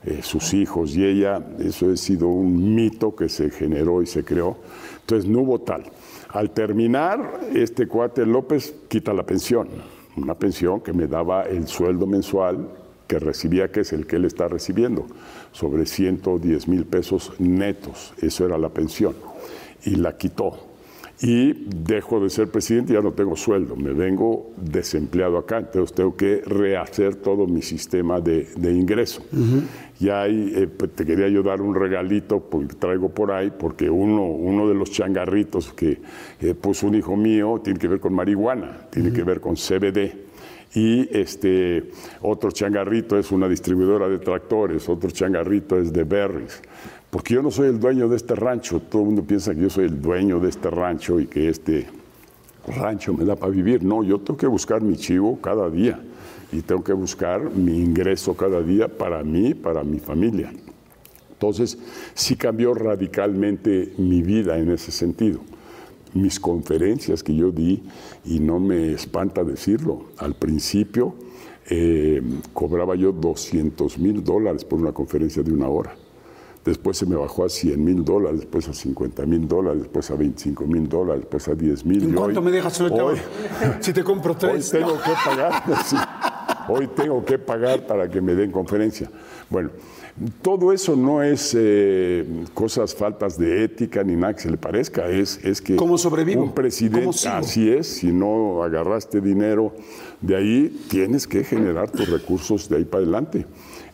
eh, sus hijos y ella, eso ha sido un mito que se generó y se creó, entonces no hubo tal. Al terminar, este cuate López quita la pensión, una pensión que me daba el sueldo mensual que recibía, que es el que él está recibiendo, sobre 110 mil pesos netos, eso era la pensión, y la quitó. Y dejo de ser presidente, ya no tengo sueldo, me vengo desempleado acá, entonces tengo que rehacer todo mi sistema de, ingreso. Y ahí eh, pues, te quería yo dar un regalito, porque traigo por ahí, porque uno, uno de los changarritos que eh, puso un hijo mío tiene que ver con marihuana, tiene que ver con CBD y este otro changarrito es una distribuidora de tractores, otro changarrito es de berries. Porque yo no soy el dueño de este rancho, todo el mundo piensa que yo soy el dueño de este rancho y que este rancho me da para vivir. No, yo tengo que buscar mi chivo cada día y tengo que buscar mi ingreso cada día para mí, para mi familia. Entonces, sí cambió radicalmente mi vida en ese sentido mis conferencias que yo di, y no me espanta decirlo, al principio eh, cobraba yo 200 mil dólares por una conferencia de una hora. Después se me bajó a 100 mil dólares, después a 50 mil dólares, después a 25 mil dólares, después a 10 mil. ¿En cuánto me dejas hoy, si te compro [laughs] tres? Hoy tengo que pagar, [laughs] hoy tengo que pagar para que me den conferencia. Bueno, todo eso no es eh, cosas, faltas de ética ni nada que se le parezca, es, es que ¿Cómo sobrevivo? un presidente, así es, si no agarraste dinero de ahí, tienes que generar tus recursos de ahí para adelante.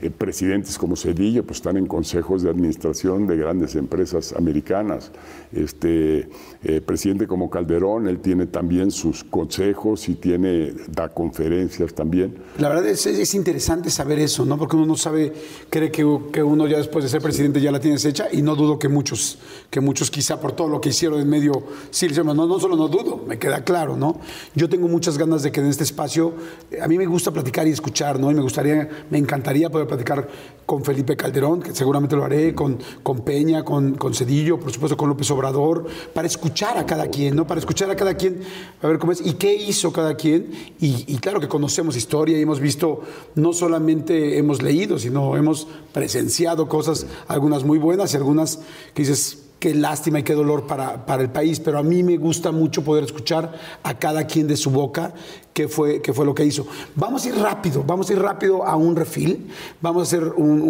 Eh, presidentes como Cedillo pues están en consejos de administración de grandes empresas americanas. Este eh, presidente como Calderón, él tiene también sus consejos y tiene da conferencias también. La verdad es, es interesante saber eso, ¿no? Porque uno no sabe, cree que, que, uno ya después de ser presidente ya la tienes hecha y no dudo que muchos, que muchos quizá por todo lo que hicieron en medio, sí, no, no solo no dudo, me queda claro, ¿no? Yo tengo muchas ganas de que en este espacio, a mí me gusta platicar y escuchar, ¿no? Y me gustaría, me encantaría poder platicar con Felipe Calderón, que seguramente lo haré, con, con Peña, con, con Cedillo, por supuesto con López Obrador, para escuchar a cada quien, ¿no? Para escuchar a cada quien, a ver cómo es, y qué hizo cada quien. Y, claro que conocemos historia y hemos visto, no solamente hemos leído, sino hemos presenciado cosas, algunas muy buenas y algunas que dices, qué lástima y qué dolor para, para, el país, pero a mí me gusta mucho poder escuchar a cada quien de su boca qué fue, qué fue lo que hizo. Vamos a ir rápido, vamos a ir rápido a un refil, vamos a hacer un,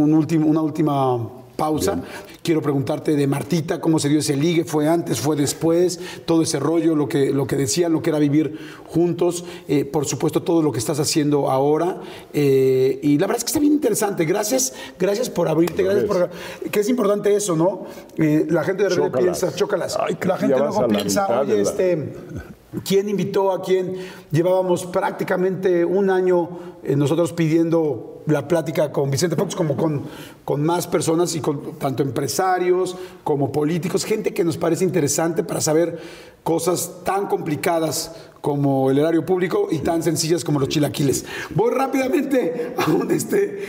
una última pausa. Quiero preguntarte de Martita, cómo se dio ese ligue, fue antes, fue después, todo ese rollo, lo que, lo que decían, lo que era vivir juntos, eh, por supuesto todo lo que estás haciendo ahora. Eh, y la verdad es que está bien interesante. Gracias, gracias por abrirte, gracias por... Que es importante eso, ¿no? Eh, la gente de repente piensa, chócalas. la gente luego piensa, oye, este... ¿Quién invitó a quién? Llevábamos prácticamente un año nosotros pidiendo la plática con Vicente Fox como con, con más personas y con tanto empresarios como políticos, gente que nos parece interesante para saber cosas tan complicadas como el erario público y tan sencillas como los chilaquiles. Voy rápidamente a un, este,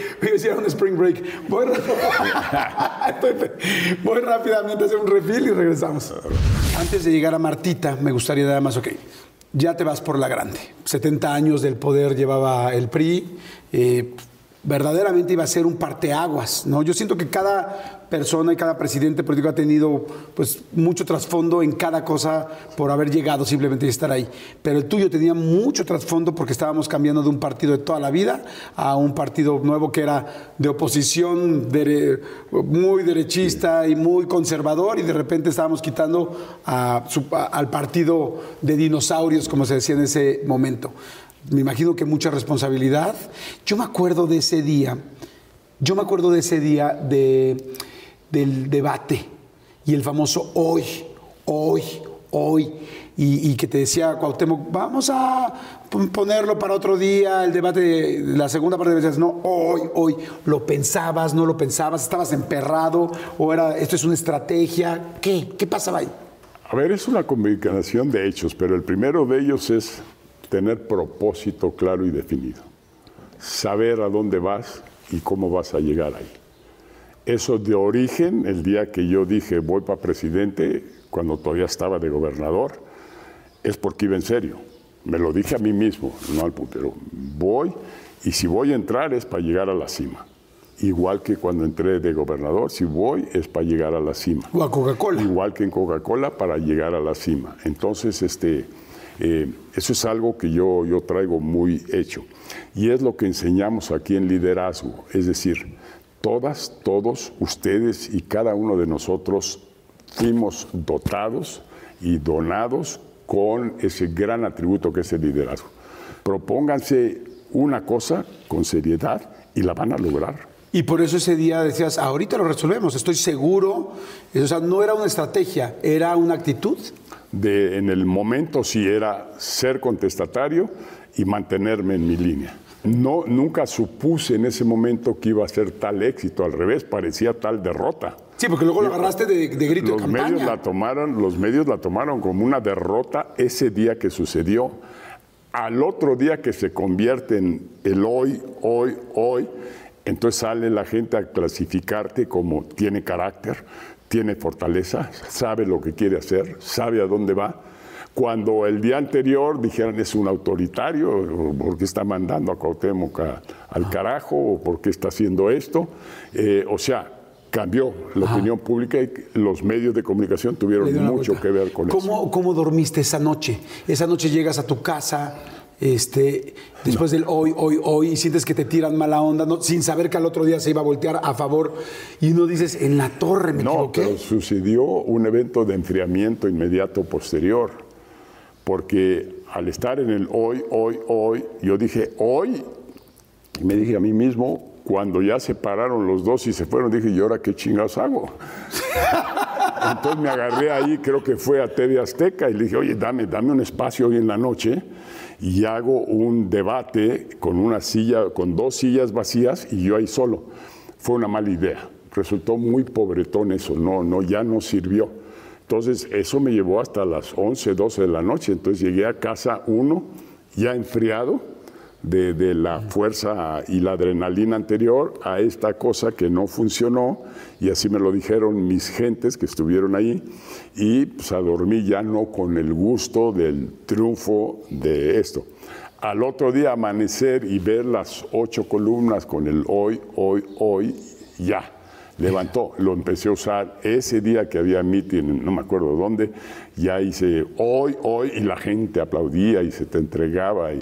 a un spring break. Voy, [laughs] voy rápidamente a hacer un refil y regresamos. Antes de llegar a Martita, me gustaría nada más, ok, ya te vas por la grande. 70 años del poder llevaba el PRI. Eh, verdaderamente iba a ser un parteaguas, ¿no? Yo siento que cada persona y cada presidente político ha tenido pues mucho trasfondo en cada cosa por haber llegado simplemente y estar ahí. Pero el tuyo tenía mucho trasfondo porque estábamos cambiando de un partido de toda la vida a un partido nuevo que era de oposición muy derechista y muy conservador y de repente estábamos quitando al partido de dinosaurios, como se decía en ese momento me imagino que mucha responsabilidad. Yo me acuerdo de ese día, yo me acuerdo de ese día de, del debate. Y el famoso hoy, hoy, hoy, y, que te decía Cuauhtémoc, vamos a ponerlo para otro día, el debate, la segunda parte de veces, no, hoy, hoy, lo pensabas, no lo pensabas, estabas emperrado, o era, esto es una estrategia, ¿qué? ¿Qué pasaba ahí? A ver, es una combinación de hechos, pero el primero de ellos es tener propósito claro y definido, saber a dónde vas y cómo vas a llegar ahí. Eso de origen, el día que yo dije voy para presidente, cuando todavía estaba de gobernador, es porque iba en serio. Me lo dije a mí mismo, no al putero. Voy y si voy a entrar es para llegar a la cima. Igual que cuando entré de gobernador, si voy es para llegar a la cima. O a Coca-Cola. Igual que en Coca-Cola para llegar a la cima. Entonces, este, eh, eso es algo que yo, yo traigo muy hecho. Y es lo que enseñamos aquí en liderazgo. Es decir, todas, todos, ustedes y cada uno de nosotros fuimos dotados y donados con ese gran atributo que es el liderazgo. Propónganse una cosa con seriedad y la van a lograr. Y por eso ese día decías, ahorita lo resolvemos, estoy seguro. O sea, no era una estrategia, era una actitud. De, en el momento sí era ser contestatario y mantenerme en mi línea. No, nunca supuse en ese momento que iba a ser tal éxito, al revés, parecía tal derrota. Sí, porque luego lo agarraste de, de grito los de campaña. Medios la tomaron, los medios la tomaron como una derrota ese día que sucedió. Al otro día que se convierte en el hoy, hoy, hoy, entonces sale la gente a clasificarte como tiene carácter, tiene fortaleza, sabe lo que quiere hacer, sabe a dónde va. Cuando el día anterior dijeran es un autoritario, porque está mandando a Cuauhtémoc a- al carajo, o porque está haciendo esto. Eh, o sea, cambió la opinión pública y los medios de comunicación tuvieron mucho vuelta. que ver con eso. ¿Cómo, ¿Cómo dormiste esa noche? Esa noche llegas a tu casa, este, después del hoy, hoy, hoy, y sientes que te tiran mala onda, no- sin saber que al otro día se iba a voltear a favor, y no dices, en la torre me No, equivoqué. pero sucedió un evento de enfriamiento inmediato posterior, porque al estar en el hoy, hoy, hoy, yo dije hoy, y me dije a mí mismo, cuando ya se pararon los dos y se fueron, dije, ¿y ahora qué chingados hago? [laughs] Entonces me agarré ahí, creo que fue a TV Azteca, y le dije, oye, dame, dame un espacio hoy en la noche y hago un debate con una silla, con dos sillas vacías y yo ahí solo. Fue una mala idea. Resultó muy pobretón eso, no, no, ya no sirvió. Entonces, eso me llevó hasta las 11, 12 de la noche. Entonces llegué a casa uno, ya enfriado, de, la fuerza y la adrenalina anterior a esta cosa que no funcionó y así me lo dijeron mis gentes que estuvieron ahí y pues a dormir ya no con el gusto del triunfo de esto. Al otro día amanecer y ver las ocho columnas con el hoy, hoy, hoy, ya. Levantó, lo empecé a usar ese día que había meeting, no me acuerdo dónde, ya hice hoy, hoy, y la gente aplaudía y se te entregaba y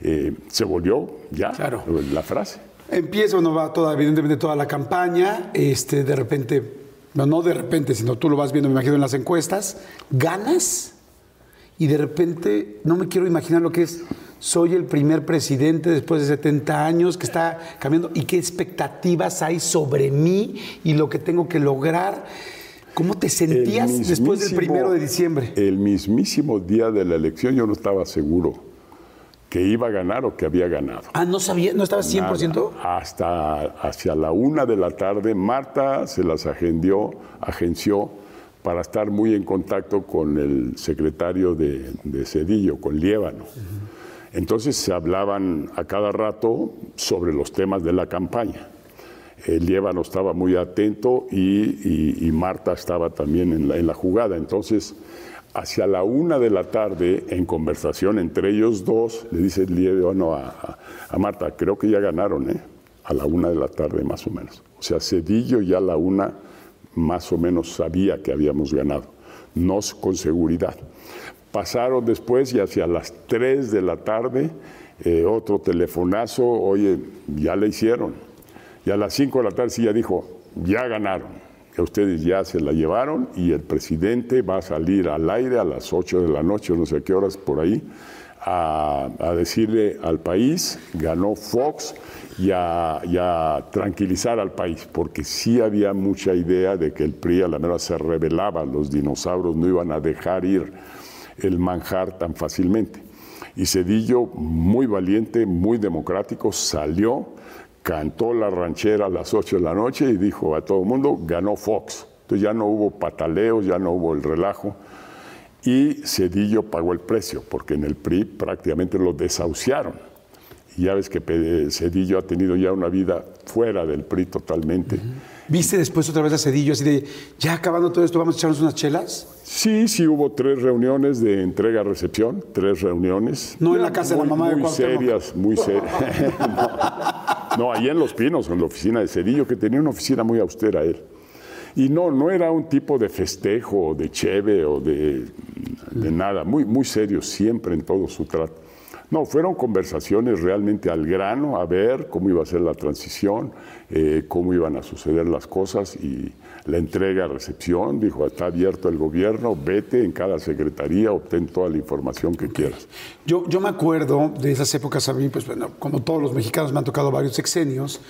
eh, se volvió ya Claro. la frase. Empieza, bueno, va toda, evidentemente toda la campaña, este, de repente, no, no de repente, sino tú lo vas viendo, me imagino, en las encuestas, ganas y de repente, no me quiero imaginar lo que es, soy el primer presidente después de 70 años que está cambiando y qué expectativas hay sobre mí y lo que tengo que lograr. ¿Cómo te sentías después del primero de diciembre? El mismísimo día de la elección yo no estaba seguro que iba a ganar o que había ganado. Ah, no sabía, no estabas 100%. Nada. Hasta hacia la una de la tarde, Marta se las agendió, agenció para estar muy en contacto con el secretario de, de Cedillo, con Liébano. Entonces se hablaban a cada rato sobre los temas de la campaña. El estaba muy atento y, Marta estaba también en la, jugada. Entonces, hacia la una de la tarde, en conversación entre ellos dos, le dice el a, Marta, creo que ya ganaron, ¿eh? A la una de la tarde más o menos. O sea, Cedillo ya a la una más o menos sabía que habíamos ganado, no con seguridad. Pasaron después y hacia las 3 de la tarde eh, otro telefonazo, oye, ya le hicieron. Y a las 5 de la tarde sí ya dijo, ya ganaron, ustedes ya se la llevaron y el presidente va a salir al aire a las 8 de la noche, no sé qué horas por ahí, a, a decirle al país, ganó Fox, y a, y a tranquilizar al país, porque sí había mucha idea de que el PRI a la mera se rebelaba, los dinosaurios no iban a dejar ir el manjar tan fácilmente. Y Cedillo, muy valiente, muy democrático, salió, cantó la ranchera a las 8 de la noche y dijo a todo el mundo, ganó Fox. Entonces ya no hubo pataleos, ya no hubo el relajo. Y Cedillo pagó el precio, porque en el PRI prácticamente lo desahuciaron. Y ya ves que Cedillo ha tenido ya una vida fuera del PRI totalmente. ¿Viste después otra vez a Cedillo así de, ya acabando todo esto, vamos a echarnos unas chelas? Sí, sí hubo tres reuniones de entrega-recepción, tres reuniones. No en la casa de la mamá de Muy serias, muy serias. [laughs] no, no, ahí en Los Pinos, en la oficina de Cedillo, que tenía una oficina muy austera él. Y no, no era un tipo de festejo, de cheve o de, de nada, muy, muy serio siempre en todo su trato. No, fueron conversaciones realmente al grano, a ver cómo iba a ser la transición, eh, cómo iban a suceder las cosas y la entrega, recepción. Dijo, está abierto el gobierno, vete en cada secretaría, obtén toda la información que quieras. Yo, yo me acuerdo de esas épocas, a mí, pues bueno, como todos los mexicanos me han tocado varios sexenios,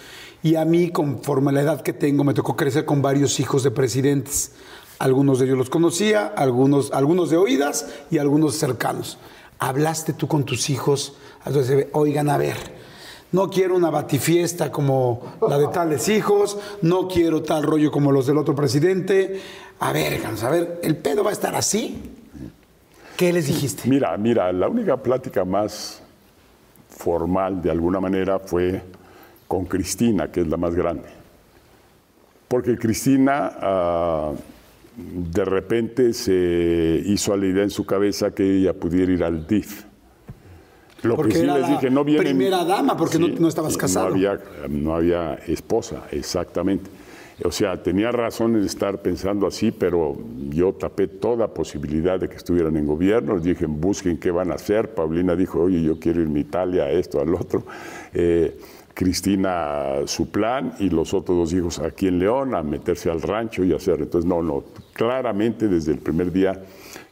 y a mí, conforme a la edad que tengo, me tocó crecer con varios hijos de presidentes. Algunos de ellos los conocía, algunos, algunos de oídas y algunos cercanos. ¿Hablaste tú con tus hijos? Oigan, a ver, no quiero una batifiesta como la de tales hijos, no quiero tal rollo como los del otro presidente. A ver, a ver, ¿el pedo va a estar así? ¿Qué les dijiste? Mira, mira, la única plática más formal de alguna manera fue con Cristina, que es la más grande. Porque Cristina uh, de repente se hizo a la idea en su cabeza que ella pudiera ir al DIF. Lo porque que sí era les dije, no vienen. Primera dama, porque sí, no, no, estabas casado. No había, no había esposa, exactamente. O sea, tenía razón en estar pensando así, pero yo tapé toda posibilidad de que estuvieran en gobierno. Les dije, busquen qué van a hacer. Paulina dijo, oye, yo quiero irme a Italia, a esto, al otro. Eh, Cristina su plan y los otros dos hijos aquí en León a meterse al rancho y hacer. Entonces, no, no, claramente desde el primer día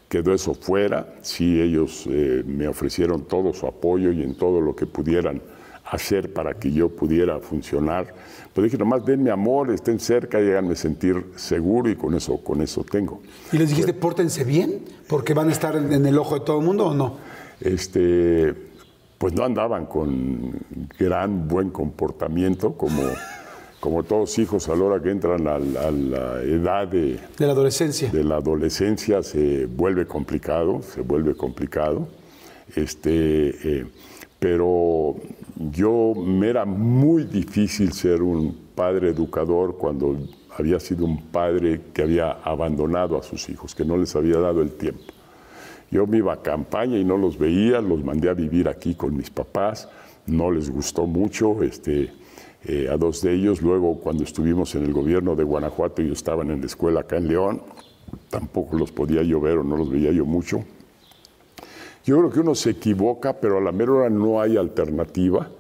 quedó eso fuera. Sí, ellos eh, me ofrecieron todo su apoyo y en todo lo que pudieran hacer para que yo pudiera funcionar. Pues dije, nomás denme amor, estén cerca y háganme sentir seguro y con eso, con eso tengo. ¿Y les dijiste, pórtense bien? ¿Porque van a estar en el ojo de todo el mundo o no? Este, pues no andaban con gran buen comportamiento, como, como todos hijos a la hora que entran a, la edad de, de la adolescencia. De la adolescencia se vuelve complicado, se vuelve complicado. Este, eh, pero yo me era muy difícil ser un padre educador cuando había sido un padre que había abandonado a sus hijos, que no les había dado el tiempo. Yo me iba a campaña y no los veía, los mandé a vivir aquí con mis papás, no les gustó mucho este, eh, a dos de ellos. Luego, cuando estuvimos en el gobierno de Guanajuato, ellos estaban en la escuela acá en León, tampoco los podía yo ver o no los veía yo mucho. Yo creo que uno se equivoca, pero a la mera hora no hay alternativa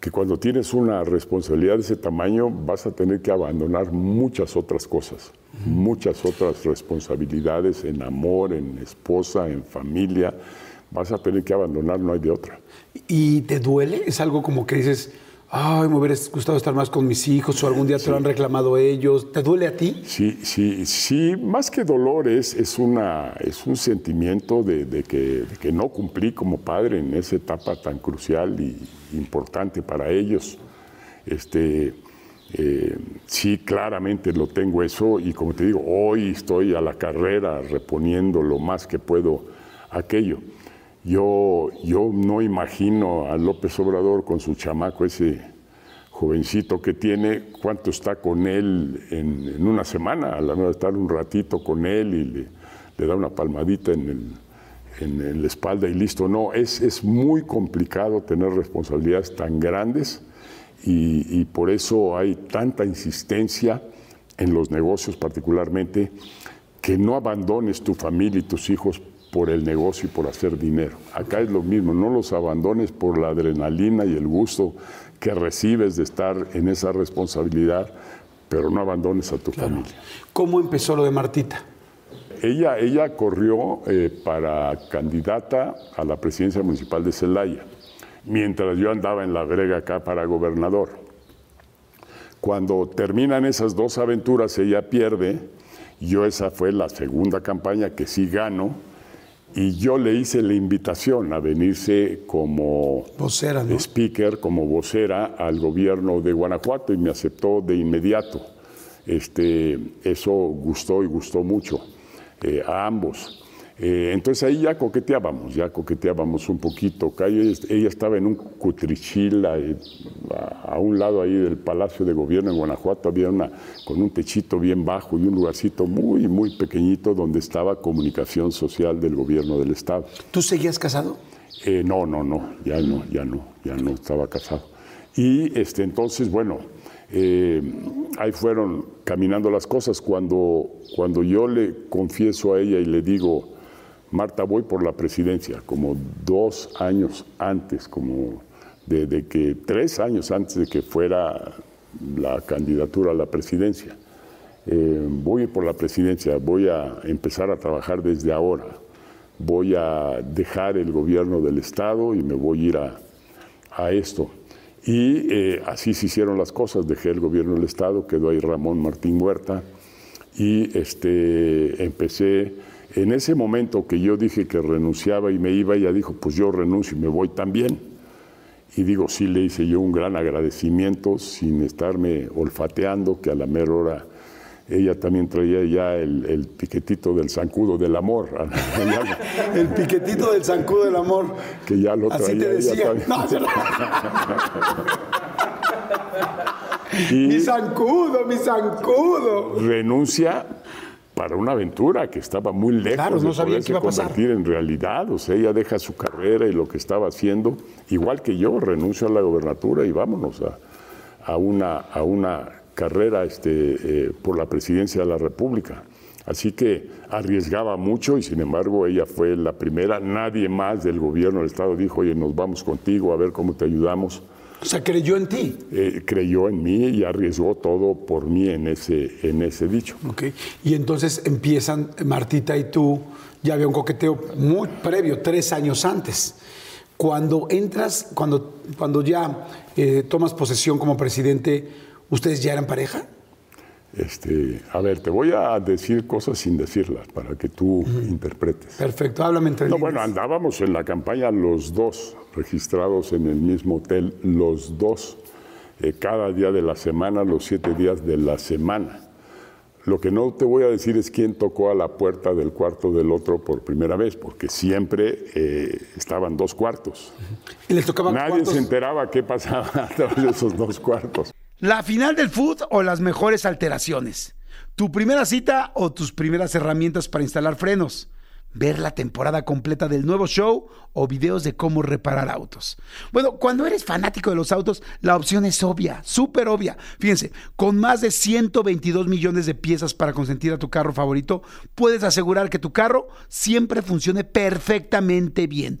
que cuando tienes una responsabilidad de ese tamaño vas a tener que abandonar muchas otras cosas, muchas otras responsabilidades en amor, en esposa, en familia, vas a tener que abandonar, no hay de otra. ¿Y te duele? ¿Es algo como que dices, ay, me hubiera gustado estar más con mis hijos o algún día te lo han reclamado ellos? ¿Te duele a ti? Sí, sí, sí, más que dolor es, es, una, es un sentimiento de, que, de que no cumplí como padre en esa etapa tan crucial y, importante para ellos. Este, eh, sí, claramente lo tengo eso y como te digo, hoy estoy a la carrera reponiendo lo más que puedo aquello. Yo, yo no imagino a López Obrador con su chamaco, ese jovencito que tiene, cuánto está con él en, una semana, a la hora de estar un ratito con él y le, da una palmadita en el, en, la espalda y listo. No, es, es muy complicado tener responsabilidades tan grandes y, por eso hay tanta insistencia en los negocios particularmente que no abandones tu familia y tus hijos por el negocio y por hacer dinero. Acá es lo mismo, no los abandones por la adrenalina y el gusto que recibes de estar en esa responsabilidad, pero no abandones a tu familia. ¿Cómo empezó lo de Martita? Ella, ella corrió eh, para candidata a la presidencia municipal de Celaya, mientras yo andaba en la brega acá para gobernador. Cuando terminan esas dos aventuras, ella pierde. Yo esa fue la segunda campaña que sí gano. Y yo le hice la invitación a venirse como vocera, speaker, como vocera al gobierno de Guanajuato y me aceptó de inmediato. Este, eso gustó y gustó mucho. Eh, a ambos. Eh, entonces ahí ya coqueteábamos, ya coqueteábamos un poquito. Ella estaba en un cutrichil a, a, un lado ahí del Palacio de Gobierno en Guanajuato, había una con un techito bien bajo y un lugarcito muy, muy pequeñito donde estaba comunicación social del gobierno del Estado. ¿Tú seguías casado? Eh, no, no, no, ya no, ya no, ya no estaba casado. Y este, entonces, bueno, eh, ahí fueron caminando las cosas. Cuando, cuando yo le confieso a ella y le digo, Marta, voy por la presidencia, como dos años antes, como de, que tres años antes de que fuera la candidatura a la presidencia. Eh, voy por la presidencia, voy a empezar a trabajar desde ahora, voy a dejar el gobierno del Estado y me voy a ir a, a esto. Y eh, así se hicieron las cosas, dejé el gobierno del Estado, quedó ahí Ramón Martín Huerta y este, empecé en ese momento que yo dije que renunciaba y me iba, ella dijo, pues yo renuncio y me voy también. Y digo, sí le hice yo un gran agradecimiento sin estarme olfateando, que a la mera hora ella también traía ya el, piquetito del zancudo del amor. [laughs] el piquetito del zancudo del amor. Que ya lo traía Así te decía. [laughs] [laughs] mi zancudo, mi zancudo. Renuncia para una aventura que estaba muy lejos claro, no sabía qué iba a convertir en realidad. O sea, ella deja su carrera y lo que estaba haciendo, igual que yo, renuncio a la gobernatura y vámonos a, una, a una carrera este, eh, por la presidencia de la República. Así que arriesgaba mucho y sin embargo ella fue la primera. Nadie más del gobierno del Estado dijo, oye, nos vamos contigo a ver cómo te ayudamos. O sea, creyó en ti. Eh, creyó en mí y arriesgó todo por mí en ese, en ese dicho. Ok. Y entonces empiezan, Martita y tú, ya había un coqueteo muy previo, tres años antes. Cuando entras, cuando, cuando ya eh, tomas posesión como presidente, ¿ustedes ya eran pareja? Este, a ver, te voy a decir cosas sin decirlas para que tú interpretes. Perfecto, háblame entre No, bueno, andábamos en la campaña los dos, registrados en el mismo hotel, los dos, eh, cada día de la semana, los siete días de la semana. Lo que no te voy a decir es quién tocó a la puerta del cuarto del otro por primera vez, porque siempre eh, estaban dos cuartos. ¿Y les tocaban Nadie se enteraba qué pasaba [laughs] a través de esos dos cuartos. ¿La final del food o las mejores alteraciones? ¿Tu primera cita o tus primeras herramientas para instalar frenos? ver la temporada completa del nuevo show o videos de cómo reparar autos. Bueno, cuando eres fanático de los autos, la opción es obvia, súper obvia. Fíjense, con más de 122 millones de piezas para consentir a tu carro favorito, puedes asegurar que tu carro siempre funcione perfectamente bien.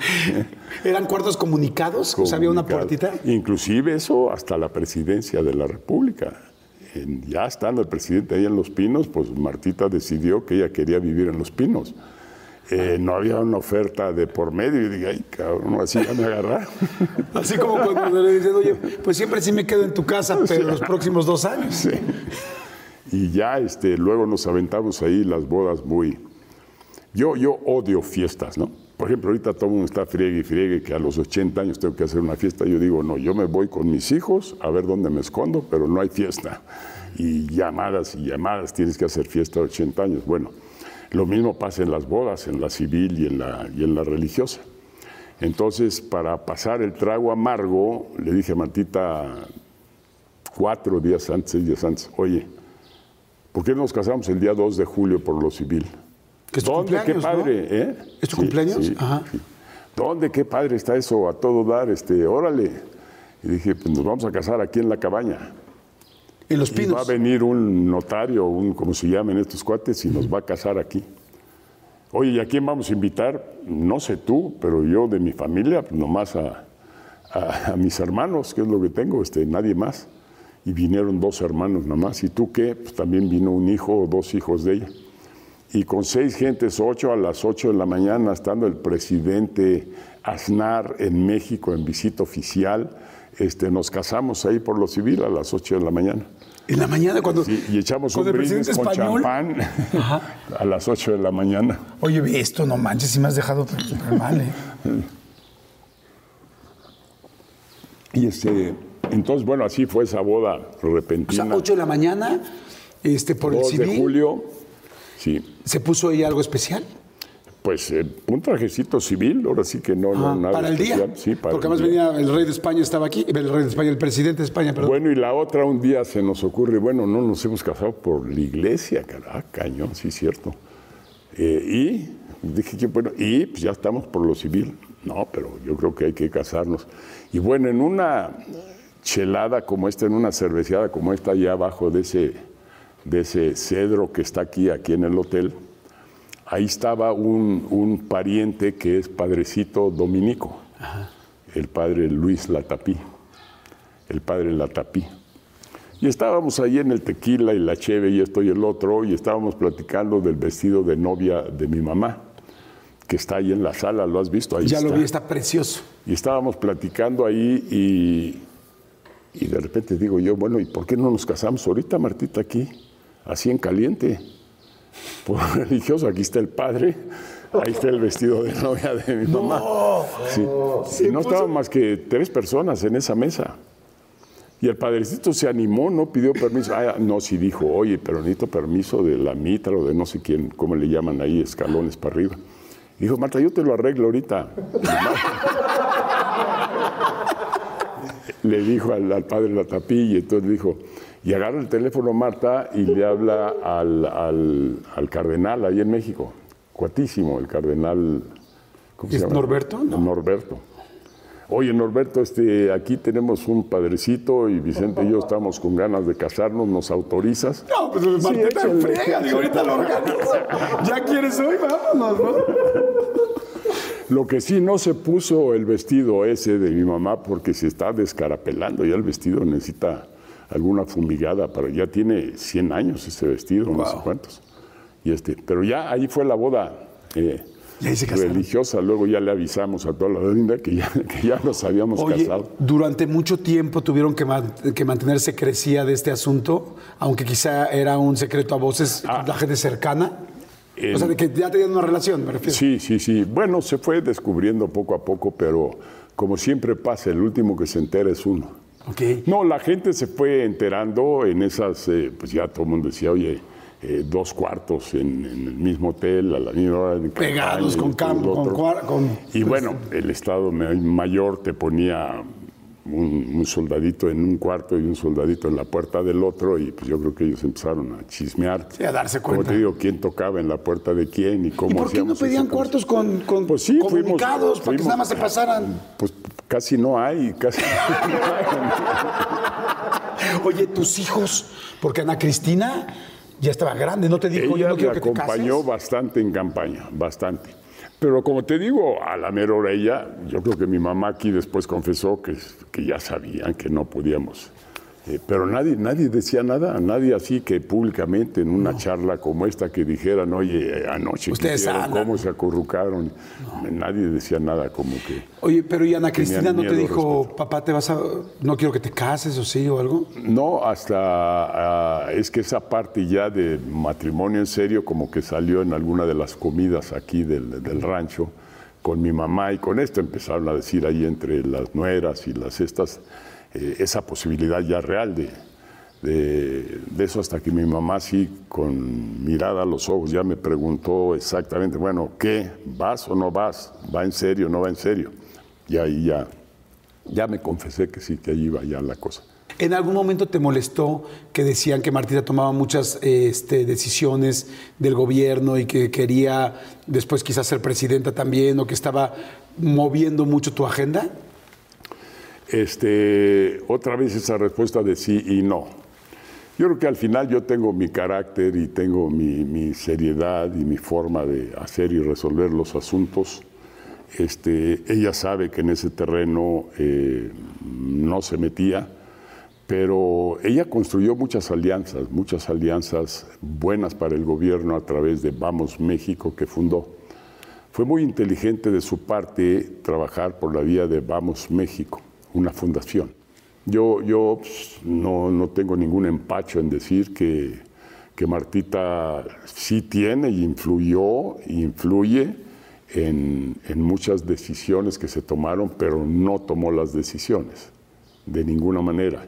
[laughs] ¿Eran cuartos comunicados? O sea, había una puertita. Inclusive eso hasta la presidencia de la República ya estando el presidente ahí en Los Pinos, pues Martita decidió que ella quería vivir en Los Pinos. Eh, no había una oferta de por medio y dije, ay, cabrón, así ya me agarraron. [laughs] Así como cuando le dicen, oye, pues siempre sí me quedo en tu casa, [laughs] pero los próximos dos años. Sí. Y ya este, luego nos aventamos ahí las bodas muy... Yo, yo odio fiestas, ¿no? Por ejemplo, ahorita todo mundo está friegue y friegue que a los 80 años tengo que hacer una fiesta. Yo digo, no, yo me voy con mis hijos a ver dónde me escondo, pero no hay fiesta. Y llamadas y llamadas, tienes que hacer fiesta a 80 años. Bueno, lo mismo pasa en las bodas, en la civil y en la, y en la religiosa. Entonces, para pasar el trago amargo, le dije a Martita cuatro días antes, seis días antes, oye, ¿por qué nos casamos el día 2 de julio por lo civil? ¿Dónde? Qué padre, ¿eh? ¿Es tu cumpleaños? Ajá. ¿Dónde? Qué padre está eso, a todo dar, este, órale. Y dije, pues nos vamos a casar aquí en la cabaña. En Los Pinos. va a venir un notario, un, como se llaman estos cuates, y nos va a casar aquí. Oye, ¿y a quién vamos a invitar? No sé tú, pero yo de mi familia, pues nomás a, a, mis hermanos, que es lo que tengo, este, nadie más. Y vinieron dos hermanos nomás. ¿Y tú qué? Pues también vino un hijo o dos hijos de ella. Y con seis gentes, ocho a las ocho de la mañana, estando el presidente Aznar en México en visita oficial, este, nos casamos ahí por lo civil a las ocho de la mañana. En la mañana cuando... Sí, y echamos un el brindis con español- champán [laughs] a las ocho de la mañana. Oye, esto, no manches, si me has dejado mal, ¿eh? Y este, entonces, bueno, así fue esa boda O sea, repentina. 8 de la mañana, este, por el 2 civil, de julio, sí, ¿se puso ahí algo especial? pues eh, un trajecito civil, ahora sí que no, no Ah, nada para el día. Sí, para Porque además venía el rey de España, estaba aquí, el rey de España, el presidente de España, perdón. Bueno, y la otra un día se nos ocurre, bueno, no nos hemos casado por la iglesia, carajo, cañón, sí, cierto. Eh, y dije que, bueno, y pues ya estamos por lo civil. No, pero yo creo que hay que casarnos. Y bueno, en una chelada como esta, en una cerveceada como esta, allá abajo de ese, de ese cedro que está aquí, aquí en el hotel, ahí estaba un, un pariente que es padrecito dominico, el padre Luis Latapí, el padre Latapí. Y estábamos ahí en el tequila y la cheve y esto y el otro, y estábamos platicando del vestido de novia de mi mamá, que está ahí en la sala, ¿lo has visto? Ahí ya está. lo vi, está precioso. Y estábamos platicando ahí y, y de repente digo yo, bueno, ¿y por qué no nos casamos ahorita, Martita, aquí? Así en caliente. Por [laughs] religioso, aquí está el padre, ahí está el vestido de novia de mi mamá. Sí. Y no estaban más que tres personas en esa mesa. Y el padrecito se animó, no pidió permiso. Ah, no, sí dijo, oye, pero necesito permiso de la mitra o de no sé quién, ¿cómo le llaman ahí? Escalones para arriba. Dijo, Marta, yo te lo arreglo ahorita. [laughs] le dijo al, al padre Latapí y entonces dijo, y agarra el teléfono Marta y le habla al, al- al cardenal ahí en México, cuatísimo, el cardenal... ¿cómo ¿Es Norberto? No. Norberto. Oye, Norberto, este, aquí tenemos un padrecito y Vicente y yo estamos con ganas de casarnos, ¿nos autorizas? No, pues Sí, Martita en échale. frega, digo, ahorita lo organizo. ¿Ya quieres hoy? Vámonos, ¿no? Lo que sí no se puso el vestido ese de mi mamá porque se está descarapelando, ya el vestido necesita alguna fumigada, pero ya tiene 100 años ese vestido, no sé cuántos. Y este, pero ya ahí fue la boda eh, religiosa, luego ya le avisamos a toda la linda que ya, [laughs] que ya nos habíamos Oye, casado. durante mucho tiempo tuvieron que, man- que mantener secrecía de este asunto, aunque quizá era un secreto a voces Ah. la gente cercana. O sea, de que ya tenían una relación, me refiero. Sí, sí, sí. Bueno, se fue descubriendo poco a poco, pero como siempre pasa, el último que se entera es uno. Ok. No, la gente se fue enterando en esas, eh, pues ya todo el mundo decía, oye, eh, dos cuartos en, en el mismo hotel, a la misma hora de Pegados, campaña, con campo, con con- Y pues, bueno, el Estado ma- Mayor te ponía un, un soldadito en un cuarto y un soldadito en la puerta del otro, y pues yo creo que ellos empezaron a chismear. Sí, a darse Como cuenta. te digo, quién tocaba en la puerta de quién y cómo ¿Y por qué no pedían cuartos con, con Pues sí, fuimos- comunicados para que nada más se pasaran? Pues casi no hay, casi Oye, tus hijos, porque Ana Cristina ya estaba grande, no te dijo, yo no me quiero que te acompañó cases. bastante en campaña, bastante. Pero como te digo, a la mera hora ella, yo creo que mi mamá aquí después confesó que, que ya sabían que no podíamos. Eh, pero nadie, nadie decía nada, nadie así que públicamente en una charla como esta que dijeran, oye, anoche Ustedes hicieron, cómo se acurrucaron. Nadie decía nada como que... Oye, pero ¿y Ana Cristina no te dijo, papá, te vas a, no quiero que te cases o sí o algo? No, hasta ah, es que esa parte ya de matrimonio en serio como que salió en alguna de las comidas aquí del, del rancho con mi mamá y con esto empezaron a decir ahí entre las nueras y las estas eh, esa posibilidad ya real de, de, eso hasta que mi mamá sí con mirada a los ojos ya me preguntó exactamente, bueno, ¿qué? ¿Vas o no vas? ¿Va en serio o no va en serio? Y ahí ya, ya me confesé que sí, que ahí iba ya la cosa. ¿En algún momento te molestó que decían que Martita tomaba muchas eh, este, decisiones del gobierno y que quería después quizás ser presidenta también o que estaba moviendo mucho tu agenda? Este, otra vez esa respuesta de sí y no. Yo creo que al final yo tengo mi carácter y tengo mi, seriedad y mi forma de hacer y resolver los asuntos. Este, ella sabe que en ese terreno eh, no se metía, pero ella construyó muchas alianzas, muchas alianzas buenas para el gobierno a través de Vamos México que fundó. Fue muy inteligente de su parte trabajar por la vía de Vamos México, una fundación. Yo, yo pues, no, no tengo ningún empacho en decir que, que Martita sí tiene y influyó influye en, en muchas decisiones que se tomaron, pero no tomó las decisiones de ninguna manera.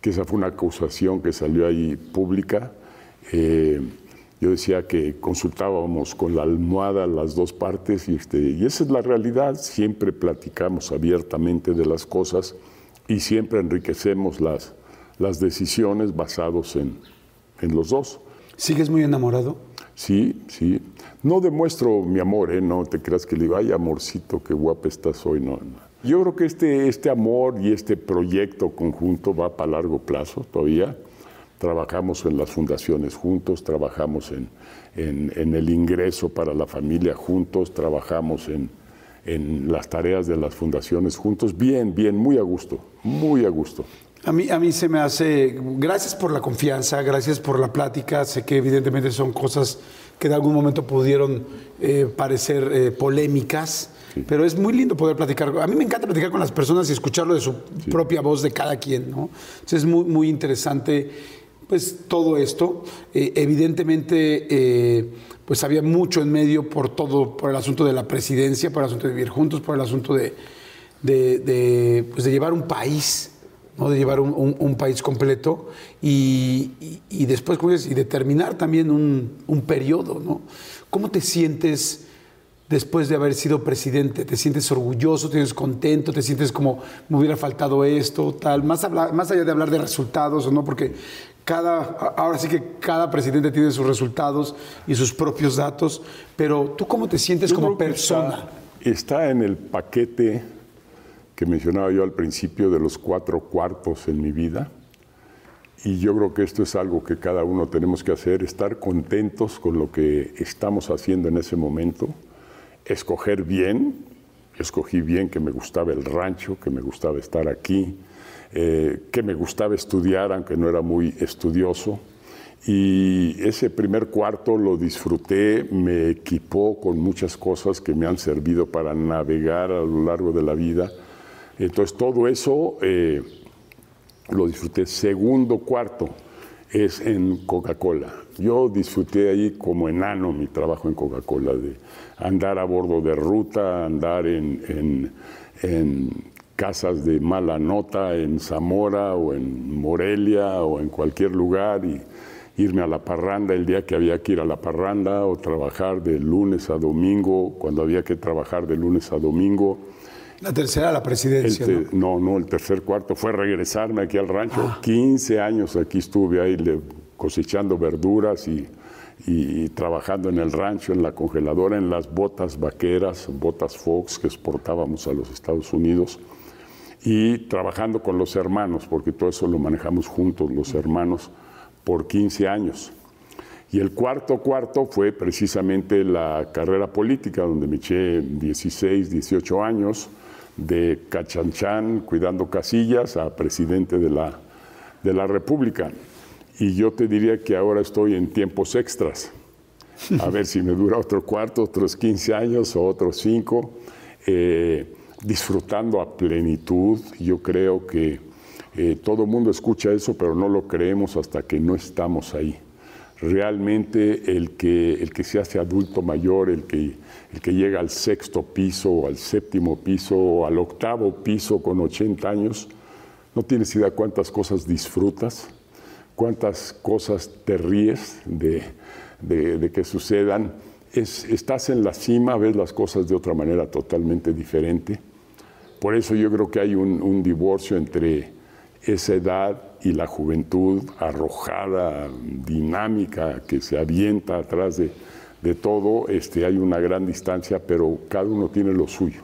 Que esa fue una acusación que salió ahí pública. Eh, yo decía que consultábamos con la almohada las dos partes y, este, y esa es la realidad. Siempre platicamos abiertamente de las cosas y siempre enriquecemos las, las decisiones basados en, en los dos. ¿Sigues muy enamorado? Sí, sí. No demuestro mi amor, ¿eh? no te creas que le digo, ay amorcito, qué guapa estás hoy. No, no. Yo creo que este, este amor y este proyecto conjunto va para largo plazo todavía. Trabajamos en las fundaciones juntos, trabajamos en, en, en el ingreso para la familia juntos, trabajamos en, en las tareas de las fundaciones juntos. Bien, bien, muy a gusto, muy a gusto. A mí, a mí se me hace, gracias por la confianza, gracias por la plática, sé que evidentemente son cosas que de algún momento pudieron eh, parecer eh, polémicas, pero es muy lindo poder platicar. A mí me encanta platicar con las personas y escucharlo de su propia voz de cada quien, ¿no? Entonces es muy, muy interesante pues todo esto. Eh, evidentemente, eh, pues había mucho en medio por todo, por el asunto de la presidencia, por el asunto de vivir juntos, por el asunto de, de, de, pues de llevar un país, ¿no? de llevar un, país completo y, y- después ¿cómo dices? y de terminar también un, un periodo. ¿no? ¿Cómo te sientes? después de haber sido presidente? ¿Te sientes orgulloso, te sientes contento, te sientes como me hubiera faltado esto, tal? Más, más allá de hablar de resultados o no, porque cada, ahora sí que cada presidente tiene sus resultados y sus propios datos, pero tú cómo te sientes Yo como persona? Está, está en el paquete que mencionaba yo al principio de los cuatro cuartos en mi vida. Y yo creo que esto es algo que cada uno tenemos que hacer, estar contentos con lo que estamos haciendo en ese momento, escoger bien, escogí bien que me gustaba el rancho, que me gustaba estar aquí, eh, que me gustaba estudiar, aunque no era muy estudioso. Y ese primer cuarto lo disfruté, me equipó con muchas cosas que me han servido para navegar a lo largo de la vida. Entonces todo eso eh, lo disfruté. Segundo cuarto es en Coca-Cola. Yo disfruté ahí como enano mi trabajo en Coca-Cola, de andar a bordo de ruta, andar en, casas de mala nota en Zamora o en Morelia o en cualquier lugar y irme a la parranda el día que había que ir a la parranda o trabajar de lunes a domingo cuando había que trabajar de lunes a domingo. La tercera, la presidencia. te- ¿no? no, no, el tercer cuarto fue regresarme aquí al rancho. 15 años aquí estuve ahí cosechando verduras y, y trabajando en el rancho, en la congeladora, en las botas vaqueras, botas Fox que exportábamos a los Estados Unidos y trabajando con los hermanos, porque todo eso lo manejamos juntos, los hermanos, por 15 años. Y el cuarto cuarto fue precisamente la carrera política, donde me eché 16, 18 años de Cachanchán, cuidando casillas, a presidente de la, de la República. Y yo te diría que ahora estoy en tiempos extras. A ver si me dura otro cuarto, otros 15 años o otros 5, disfrutando a plenitud. Yo creo que eh, todo el mundo escucha eso, pero no lo creemos hasta que no estamos ahí. Realmente el que, el que se hace adulto mayor, el que, el que llega al sexto piso al séptimo piso al octavo piso con 80 años, no tienes idea cuántas cosas disfrutas, cuántas cosas te ríes de, de- que sucedan. Es- estás en la cima, ves las cosas de otra manera totalmente diferente. Por eso yo creo que hay un, un divorcio entre esa edad y la juventud arrojada, dinámica, que se avienta atrás de, de todo. Este, hay una gran distancia, pero cada uno tiene lo suyo.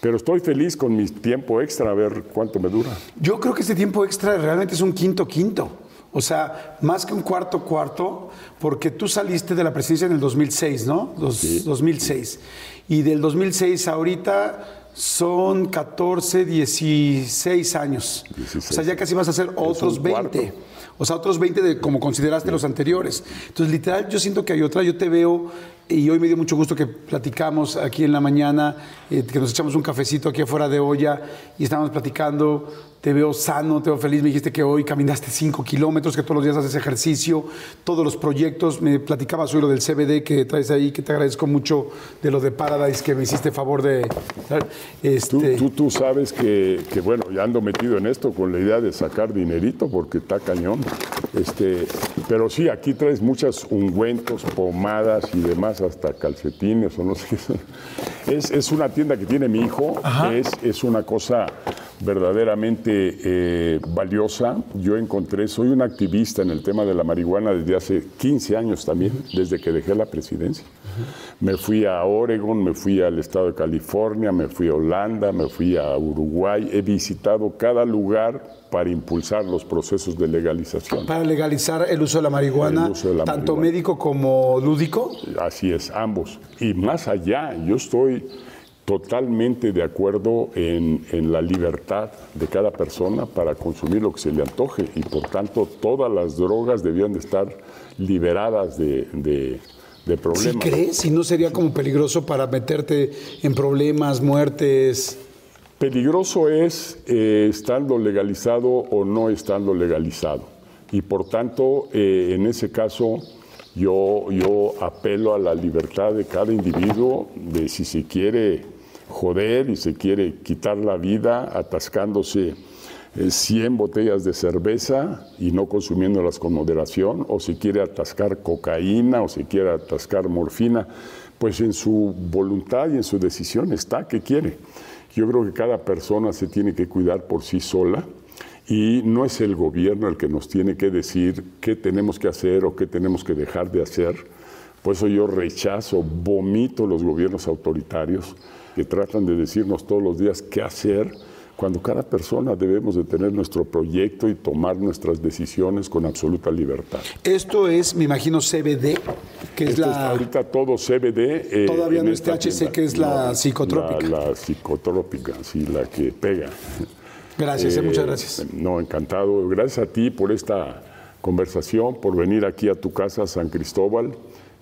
Pero estoy feliz con mi tiempo extra, a ver cuánto me dura. Yo creo que este tiempo extra realmente es un quinto quinto. O sea, más que un cuarto cuarto, porque tú saliste de la presidencia en el 2006, ¿no? Dos- 2006. Y del 2006 a ahorita Son 14, 16 años. 16. O sea, ya casi vas a hacer otros un 20. cuarto. O sea, otros 20 de como consideraste los anteriores. Entonces, literal, yo siento que hay otra. Yo te veo, y hoy me dio mucho gusto que platicamos aquí en la mañana, eh, que nos echamos un cafecito aquí afuera de olla y estábamos platicando. Te veo sano, te veo feliz. Me dijiste que hoy caminaste 5 kilómetros, que todos los días haces ejercicio, todos los proyectos. Me platicabas hoy lo del CBD que traes ahí, que te agradezco mucho de lo de Paradise, que me hiciste favor de. Tú, Este, tú, tú sabes que, que, bueno, ya ando metido en esto con la idea de sacar dinerito porque está cañón. Este, pero sí, aquí traes muchas ungüentos, pomadas y demás, hasta calcetines o no sé qué. son. Es, es una tienda que tiene mi hijo, es, es una cosa verdaderamente eh, valiosa. Yo encontré, soy un activista en el tema de la marihuana desde hace 15 años también, desde que dejé la presidencia. Me fui a Oregon, me fui al estado de California, me fui a Holanda, me fui a Uruguay. He visitado cada lugar para impulsar los procesos de legalización. para legalizar el uso de la marihuana, de la tanto marihuana. médico como lúdico. Así es, ambos. Y más allá, yo estoy totalmente de acuerdo en, en la libertad de cada persona para consumir lo que se le antoje y por tanto todas las drogas debían de estar liberadas de, de- de ¿Sí problemas. crees? Si no sería como peligroso para meterte en problemas, muertes. Peligroso es eh, estando legalizado o no estando legalizado. Y por tanto, eh, en ese caso, yo, yo apelo a la libertad de cada individuo de si se quiere joder y se quiere quitar la vida atascándose eh, 100 botellas de cerveza y no consumiéndolas con moderación, o si quiere atascar cocaína o si quiere atascar morfina, pues en su voluntad y en su decisión está que quiere. Yo creo que cada persona se tiene que cuidar por sí sola y no es el gobierno el que nos tiene que decir qué tenemos que hacer o qué tenemos que dejar de hacer. Por eso yo rechazo, vomito los gobiernos autoritarios que tratan de decirnos todos los días qué hacer, cuando cada persona debemos de tener nuestro proyecto y tomar nuestras decisiones con absoluta libertad. Esto es, me imagino, CBD, que es Esto es la... ahorita todo CBD. eh, Todavía no es THC, que es la psicotrópica. La, la psicotrópica, sí, la que pega. Gracias, eh, Eh, muchas gracias. No, encantado. Gracias a ti por esta conversación, por venir aquí a tu casa, San Cristóbal.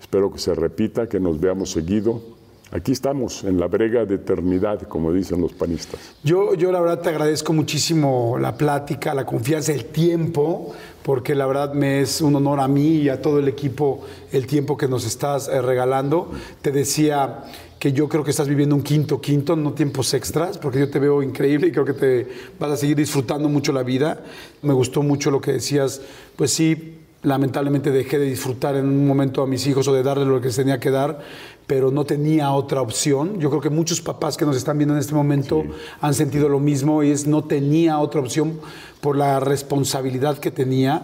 Espero que se repita, que nos veamos seguido. Aquí estamos, en la brega de eternidad, como dicen los panistas. Yo, yo la verdad te agradezco muchísimo la plática, la confianza, el tiempo, porque la verdad me es un honor a mí y a todo el equipo el tiempo que nos estás eh, regalando. Te decía que yo creo que estás viviendo un quinto quinto, no tiempos extras, porque yo te veo increíble y creo que te vas a seguir disfrutando mucho la vida. Me gustó mucho lo que decías, pues sí, lamentablemente dejé de disfrutar en un momento a mis hijos o de darle lo que se tenía que dar, pero no tenía otra opción. Yo creo que muchos papás que nos están viendo en este momento han sentido lo mismo y es no tenía otra opción por la responsabilidad que tenía.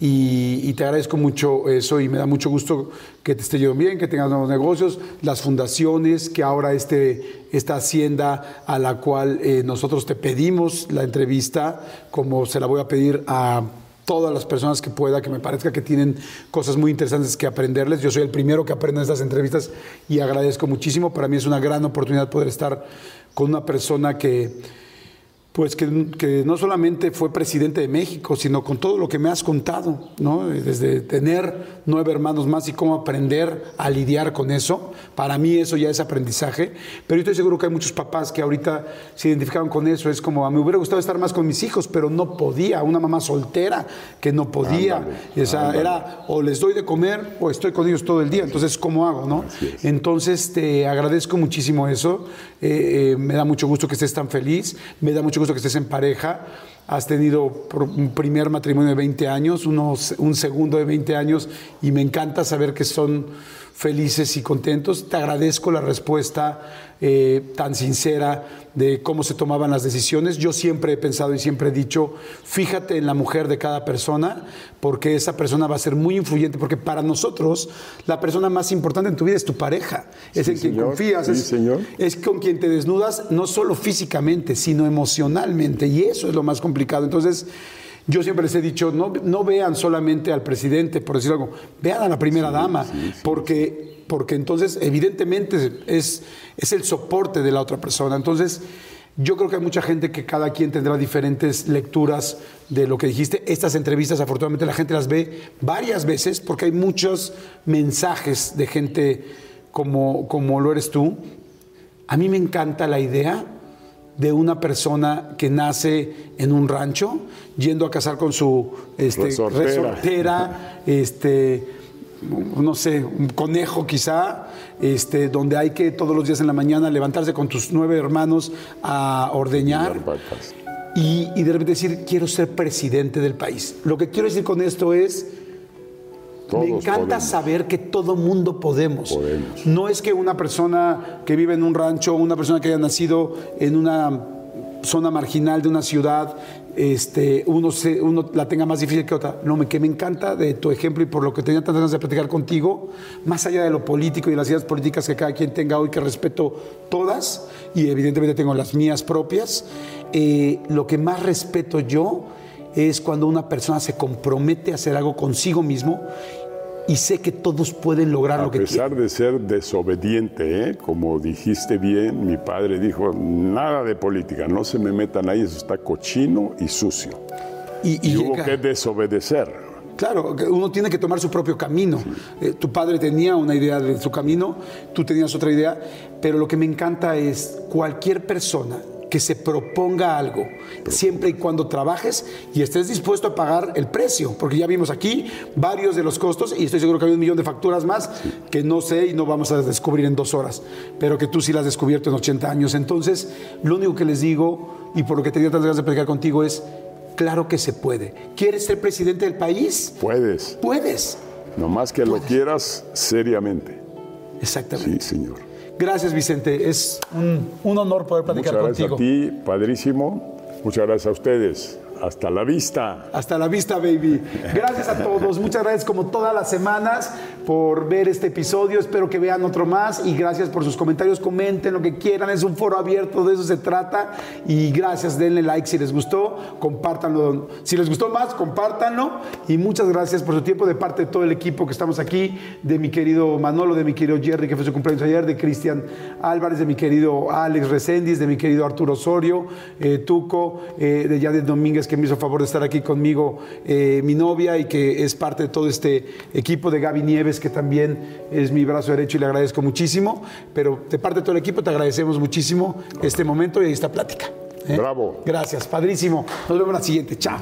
Y, y te agradezco mucho eso y me da mucho gusto que te esté yendo bien, que tengas nuevos negocios, las fundaciones, que ahora este, esta hacienda a la cual eh, nosotros te pedimos la entrevista, como se la voy a pedir a todas las personas que pueda, que me parezca que tienen cosas muy interesantes que aprenderles. Yo soy el primero que aprende en estas entrevistas y agradezco muchísimo. Para mí es una gran oportunidad poder estar con una persona que, pues que, que no solamente fue presidente de México, sino con todo lo que me has contado, ¿no? Desde tener nueve hermanos más y cómo aprender a lidiar con eso. Para mí eso ya es aprendizaje, pero yo estoy seguro que hay muchos papás que ahorita se identificaron con eso. Es como, a mí me hubiera gustado estar más con mis hijos, pero no podía. Una mamá soltera que no podía. Ándale, o sea, ándale. era o les doy de comer o estoy con ellos todo el día. Entonces, ¿cómo hago, no? Entonces, te agradezco muchísimo eso. Eh, eh, me da mucho gusto que estés tan feliz. Me da mucho gusto que estés en pareja. Has tenido un primer matrimonio de 20 años, unos- un segundo de 20 años, y me encanta saber que son felices y contentos. Te agradezco la respuesta eh, tan sincera de cómo se tomaban las decisiones. Yo siempre he pensado y siempre he dicho, fíjate en la mujer de cada persona, porque esa persona va a ser muy influyente, porque para nosotros la persona más importante en tu vida es tu pareja, es Sí, en quien confías, Sí, es, señor. es con quien te desnudas, no solo físicamente, sino emocionalmente, y eso es lo más complicado. Entonces, yo siempre les he dicho, no, no vean solamente al presidente, por decir algo, vean a la primera dama, porque porque entonces evidentemente es, es el soporte de la otra persona. Entonces, yo creo que hay mucha gente que cada quien tendrá diferentes lecturas de lo que dijiste. Estas entrevistas, afortunadamente, la gente las ve varias veces porque hay muchos mensajes de gente como, como lo eres tú. A mí me encanta la idea de una persona que nace en un rancho, yendo a casar con su este, Resortera. resortera, [laughs] este, no sé, un conejo quizá, este, donde hay que todos los días en la mañana levantarse con tus nueve hermanos a ordeñar y, y de repente decir, quiero ser presidente del país. Lo que quiero decir con esto es, Todos me encanta podemos. saber que todo mundo podemos. Podemos. No es que una persona que vive en un rancho, una persona que haya nacido en una zona marginal de una ciudad, este, uno, se- uno la tenga más difícil que otra. No, me, que me encanta de tu ejemplo y por lo que tenía tantas ganas de platicar contigo, más allá de lo político y de las ideas políticas que cada quien tenga hoy, que respeto todas y evidentemente tengo las mías propias, eh, lo que más respeto yo es cuando una persona se compromete a hacer algo consigo mismo y sé que todos pueden lograr A lo que quieren. pesar de ser desobediente, ¿eh? como dijiste bien, mi padre dijo, nada de política, no se me metan ahí, eso está cochino y sucio. Y, Y, y hubo llega- que desobedecer. Claro, uno tiene que tomar su propio camino. Eh, tu padre tenía una idea de su camino, tú tenías otra idea, pero lo que me encanta es cualquier persona que se proponga algo, siempre y cuando trabajes y estés dispuesto a pagar el precio, porque ya vimos aquí varios de los costos y estoy seguro que hay un millón de facturas más que no sé y no vamos a descubrir en dos horas, pero que tú sí las has descubierto en 80 años. Entonces, lo único que les digo y por lo que tenía tantas ganas de platicar contigo es, claro que se puede. ¿Quieres ser presidente del país? Puedes, Puedes. nomás que lo quieras seriamente. Exactamente. Sí, señor. Gracias, Vicente. Es un, un honor poder Muchas platicar gracias contigo. a ti, padrísimo. Muchas gracias a ustedes. Hasta la vista. Hasta la vista, baby. Gracias a todos. Muchas gracias como todas las semanas por ver este episodio. Espero que vean otro más y gracias por sus comentarios. Comenten lo que quieran. Es un foro abierto, de eso se trata. Y gracias, denle like si les gustó. Compártanlo. Si les gustó más, compártanlo. Y muchas gracias por su tiempo de parte de todo el equipo que estamos aquí, de mi querido Manolo, de mi querido Jerry, que fue su cumpleaños ayer, de Cristian Álvarez, de mi querido Alex Recendis, de mi querido Arturo Osorio, eh, Tuco, eh, de Yadet Domínguez, que me hizo favor de estar aquí conmigo, eh, mi novia, y que es parte de todo este equipo de Gaby Nieves, que también es mi brazo derecho y le agradezco muchísimo. Pero de parte de todo el equipo te agradecemos muchísimo este momento y esta plática. ¿eh? Bravo. Gracias, padrísimo. Nos vemos en la siguiente. Chao.